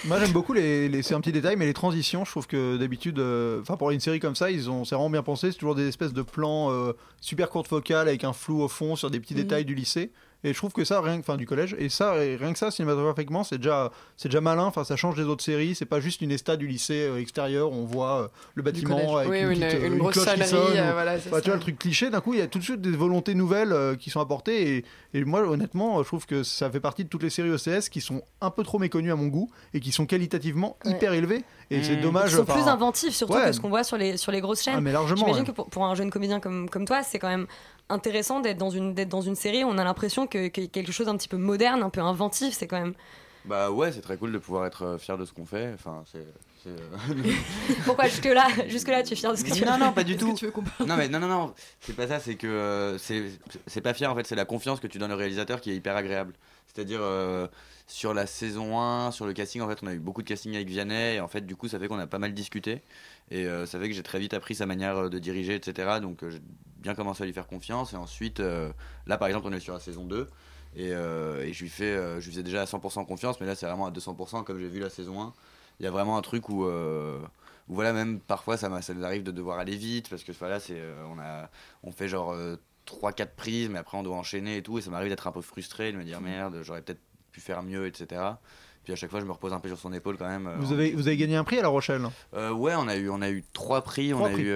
Moi j'aime beaucoup les, les- c'est un petit détail, mais les transitions, je trouve que d'habitude, euh, enfin pour une série comme ça, ils ont, c'est vraiment bien pensé. C'est toujours des espèces de plans euh, super courtes focales avec un flou au fond sur des petits Mhm. détails du lycée. Et je trouve que ça, rien que, enfin du collège, et ça, et rien que ça, cinématographiquement, c'est déjà, c'est déjà malin. Enfin, ça change des autres séries. C'est pas juste une esta du lycée euh, extérieur. On voit euh, le bâtiment avec Oui, une, une- petite, euh, une grosse cloche qui sonne, euh, voilà, enfin, tu vois le truc cliché. D'un coup, il y a tout de suite des volontés nouvelles euh, qui sont apportées. Et, et moi, honnêtement, je trouve que ça fait partie de toutes les séries OCS qui sont un peu trop méconnues à mon goût et qui sont qualitativement Ouais. hyper élevées. Et c'est Ils dommage. sont enfin, plus inventifs surtout ouais. que ce qu'on voit sur les, sur les grosses chaînes. Ah, mais largement, J'imagine ouais. que pour, pour un jeune comédien comme, comme toi, c'est quand même intéressant d'être dans une, d'être dans une série où on a l'impression que, que quelque chose d'un petit peu moderne, un peu inventif, c'est quand même... Bah ouais, c'est très cool de pouvoir être euh, fier de ce qu'on fait. Enfin, c'est. euh, Pourquoi jusque-là, jusque-là tu es fier de ce que tu non, as non, fait pas du tout. que tu veux qu'on parle Non, mais non, non, non, c'est pas ça, c'est que euh, c'est c'est pas fier en fait, c'est la confiance que tu donnes au réalisateur qui est hyper agréable. C'est-à-dire euh, sur la saison 1, sur le casting, en fait, on a eu beaucoup de casting avec Vianney et en fait, du coup, ça fait qu'on a pas mal discuté et euh, ça fait que j'ai très vite appris sa manière de diriger, etc. Donc, euh, j'ai bien commencé à lui faire confiance et ensuite, euh, là par exemple, on est sur la saison 2 et, euh, et je lui fais, euh, je lui faisais déjà à 100% confiance, mais là, c'est vraiment à 200% comme j'ai vu la saison 1. Il y a vraiment un truc où. euh, où voilà, même parfois ça, ça nous arrive de devoir aller vite parce que voilà, c'est, euh, on, a, on fait genre 3-4 prises, mais après on doit enchaîner et tout. Et ça m'arrive d'être un peu frustré, de me dire merde, j'aurais peut-être pu faire mieux, etc. Puis à chaque fois, je me repose un peu sur son épaule quand même. euh, Vous avez, vous avez gagné un prix à La Rochelle? euh, ouais, on a eu, on a eu trois prix. Trois on a prix. eu euh,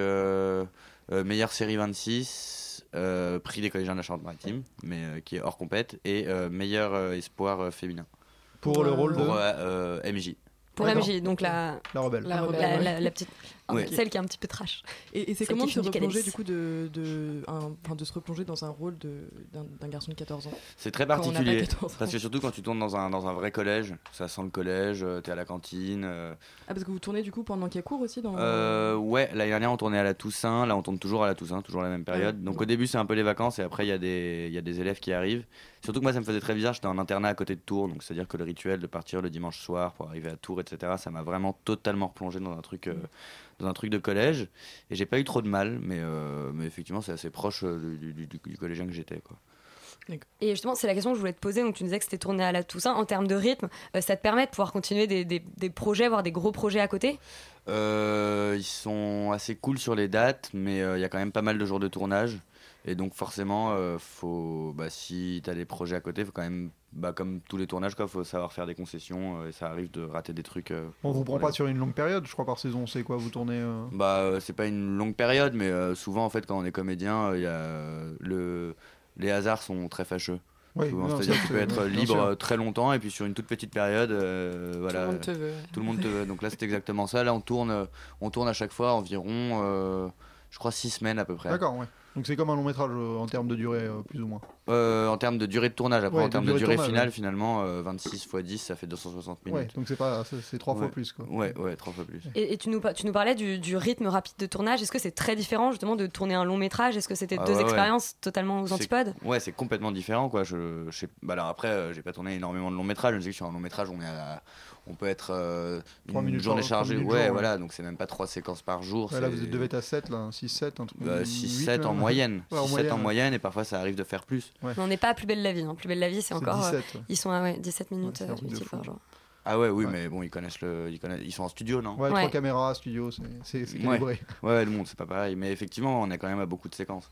euh, meilleure série 26, euh, prix des collégiens de la Charente-Maritime, mais euh, qui est hors compète, et euh, meilleur euh, espoir euh, féminin. Pour le rôle de- Pour, euh, euh, MJ. Pour D'accord. MJ, donc la... La rebelle. La, rebelle, la- ouais. la- la petite... Ouais. Celle qui est un petit peu trash. Et, et c'est comment de se replonger du coup de, de, un- enfin, de se replonger dans un rôle de- d'un garçon de 14 ans C'est très particulier. 14 ans. Parce que surtout quand tu tournes dans un, dans un vrai collège, ça sent le collège, euh, t'es à la cantine. euh, Ah parce que vous tournez du coup pendant qu'il y a cours aussi dans... Euh, ouais, l'année dernière on tournait à la Toussaint, là on tourne toujours à la Toussaint, toujours la même période. Ah, Donc ouais. au début c'est un peu les vacances et après il y, a des- il y a des élèves qui arrivent. Surtout que moi ça me faisait très bizarre, j'étais en internat à côté de Tours, donc c'est-à-dire que le rituel de partir le dimanche soir pour arriver à Tours, etc., ça m'a vraiment totalement replongé dans un truc, euh, dans un truc de collège. Et j'ai pas eu trop de mal, mais, euh, mais effectivement c'est assez proche euh, du, du- collégien que j'étais. quoi. Et justement, c'est la question que je voulais te poser. Donc, tu nous disais que c'était tourné à la Toussaint. En termes de rythme, ça te permet de pouvoir continuer des, des- des projets, voire des gros projets à côté? Euh, ils sont assez cool sur les dates, mais euh, il y a quand même pas mal de jours de tournage. Et donc forcément, euh, faut, bah, si tu as des projets à côté, faut quand même, bah, comme tous les tournages, il faut savoir faire des concessions. euh, et ça arrive de rater des trucs. euh, On vous prend les- pas sur une longue période, je crois, par saison. C'est quoi Vous tournez. euh, Bah, euh, c'est pas une longue période, mais euh, souvent, en fait, quand on est comédien, euh, il y a, le... les hasards sont très fâcheux. Oui, C'est-à-dire que tu peux être libre très longtemps et puis sur une toute petite période, euh, voilà, monde te veut. tout le monde te veut. Donc là, c'est exactement ça. Là, on tourne, on tourne à chaque fois environ, euh, je crois, six semaines à peu près. D'accord, ouais. Donc c'est comme un long métrage euh, en termes de durée, euh, plus ou moins. Euh, en termes de durée de tournage, après Ouais, en termes de durée de durée tournage, finale, ouais. finalement, euh, 26 x 10, ça fait 260 minutes. Ouais, donc c'est pas, c'est trois fois Ouais. plus quoi. Ouais, ouais, trois fois plus. Et, et tu, nous, tu nous parlais du, du rythme rapide de tournage. Est-ce que c'est très différent justement de tourner un long métrage? Est-ce que c'était Ah deux ouais, ouais. expériences totalement aux antipodes? Ouais, c'est complètement différent quoi. Je, je sais, bah alors après, euh, j'ai pas tourné énormément de longs métrages. Je sais que sur un long métrage, on est à- on peut être euh, Trois une minutes journée chargée. minutes ouais, jour, ouais. voilà, donc c'est même pas trois séquences par jour. Ouais, là, vous devez être à 7, là, 6-7, un truc. Bah, huit, 6-7 en moyenne. Ouais, en 6-7 moyenne, en ouais. moyenne et parfois ça arrive de faire plus. Ouais. On n'est pas à plus belle la vie. hein. Plus belle la vie, c'est encore. euh, 17, ouais. ils sont à ouais, 17 minutes euh, utiles fou. par jour. Ah ouais, oui, mais bon, ils connaissent le, ils connaissent, ils sont en studio, non? Ouais, trois caméras, studio, c'est- c'est c'est Ouais. calibré. Ouais, le monde, c'est pas pareil. Mais effectivement, on est quand même à beaucoup de séquences.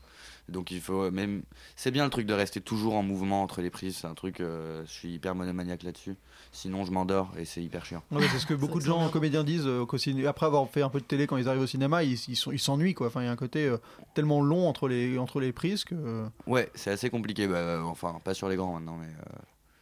Donc il faut même. C'est bien le truc de rester toujours en mouvement entre les prises. C'est un truc. euh, je suis hyper monomaniaque là-dessus. Sinon, je m'endors et c'est hyper chiant. Ouais, c'est ce que beaucoup de gens, comédiens, disent euh, ciné- après avoir fait un peu de télé quand ils arrivent au cinéma, ils ils sont- ils s'ennuient quoi. Enfin, il y a un côté euh, tellement long entre les entre les prises que. euh, Ouais, c'est assez compliqué. Bah, enfin, pas sur les grands maintenant, mais.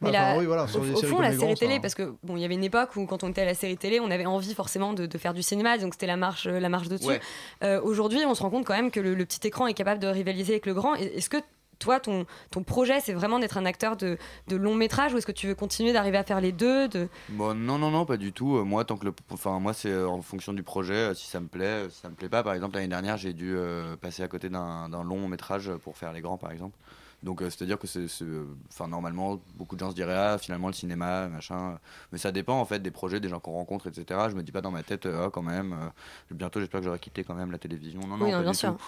Mais Bah, la- enfin, oui, voilà, sur au, les au séries fond, la série télé, ça- parce que bon, il y avait une époque où quand on était à la série télé, on avait envie forcément de, de faire du cinéma, donc c'était la marche, euh, la marche dessus. Ouais. Euh, Aujourd'hui, on se rend compte quand même que le, le petit écran est capable de rivaliser avec le grand. Est-ce que toi, ton, ton projet, c'est vraiment d'être un acteur de, de long métrage, ou est-ce que tu veux continuer d'arriver à faire les deux de... Bon, non, non, non, pas du tout. Euh, Moi, tant que le, enfin, moi, c'est en fonction du projet. Si ça me plaît, si ça me plaît pas. Par exemple, l'année dernière, j'ai dû euh, passer à côté d'un long métrage pour faire les grands, par exemple. Donc, euh, c'est-à-dire que c'est, c'est, euh, enfin, normalement, beaucoup de gens se diraient, ah, finalement, le cinéma, machin. Mais ça dépend en fait des projets, des gens qu'on rencontre, etc. Je me dis pas dans ma tête, euh, ah, quand même. euh, bientôt, j'espère que j'aurai quitté quand même la télévision. Non, non, Oui, non, pas bien du sûr. tout.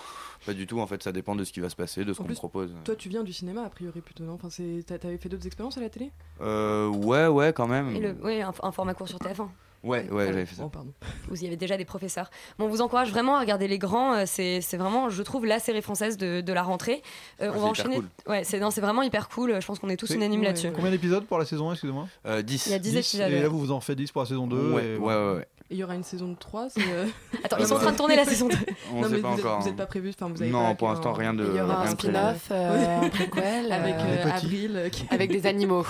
Pas du tout. En fait, ça dépend de ce qui va se passer, de ce En qu'on me plus, propose. Toi, tu viens du cinéma, a priori, plutôt, non? Enfin, c'est- t'a- T'avais fait d'autres expériences à la télé? Euh, ouais, ouais, quand même. Et le, oui, un, un format court sur TF1 Ouais, ouais, j'avais fait ça. Oh, pardon. Vous y avez déjà des professeurs. Bon, on vous encourage vraiment à regarder Les Grands. euh, C'est c'est vraiment, je trouve, la série française de, de la rentrée. Euh, Ouais, on c'est va hyper enchaîner. cool. Ouais, c'est non, c'est vraiment hyper cool. Je pense qu'on est tous c'est- unanimes ouais. là-dessus. Combien d'épisodes pour la saison, excusez-moi Euh, 10. Il y a 10 épisodes, Et là, vous vous en faites 10 pour la saison 2. Ouais, et ouais, ouais, il y aura une saison 3 c'est, euh, Attends, ils sont en train de tourner la saison 2. On non, sait mais pas vous êtes- encore, vous n'êtes pas prévu, enfin, vous avez Non, pas pour l'instant, rien de- Il y aura un spin-off, euh, un préquel. Avec euh. Avril qui- avec des animaux.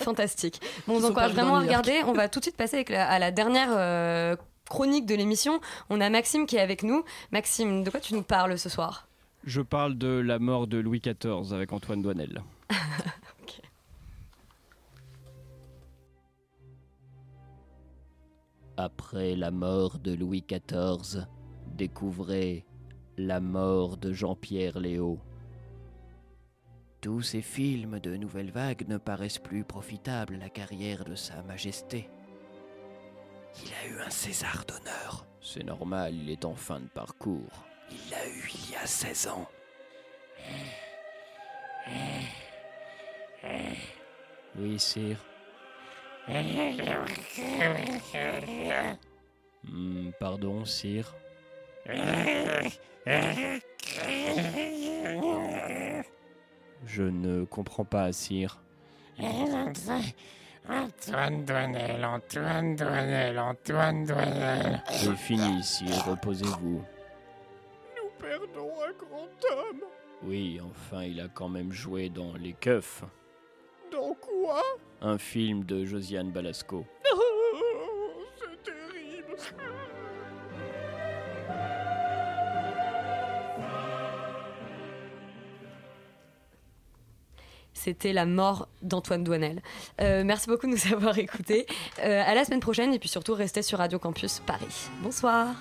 Fantastique. Bon, on vous encourage vraiment à regarder. On va tout de suite passer avec la- à la dernière euh, chronique de l'émission. On a Maxime qui est avec nous. Maxime, de quoi tu nous parles ce soir? Je parle de la mort de Louis XIV avec Antoine Douanel. Après la mort de Louis XIV, découvrez la mort de Jean-Pierre Léo. Tous ces films de nouvelle vague ne paraissent plus profitables à la carrière de Sa Majesté. Il a eu un César d'honneur. C'est normal, il est en fin de parcours. Il l'a eu il y a 16 ans. Oui, sire. Hmm, pardon, sire. Je ne comprends pas, sire. Antoine Douanel, Antoine Douanel, Antoine Douanel. C'est fini, sire, reposez-vous. Nous perdons un grand homme. Oui, enfin, il a quand même joué dans Les Keufs, Dans quoi? Un film de Josiane Balasco. C'était la mort d'Antoine Douanel. Euh, merci beaucoup de nous avoir écoutés. Euh, à la semaine prochaine et puis surtout restez sur Radio Campus Paris. Bonsoir.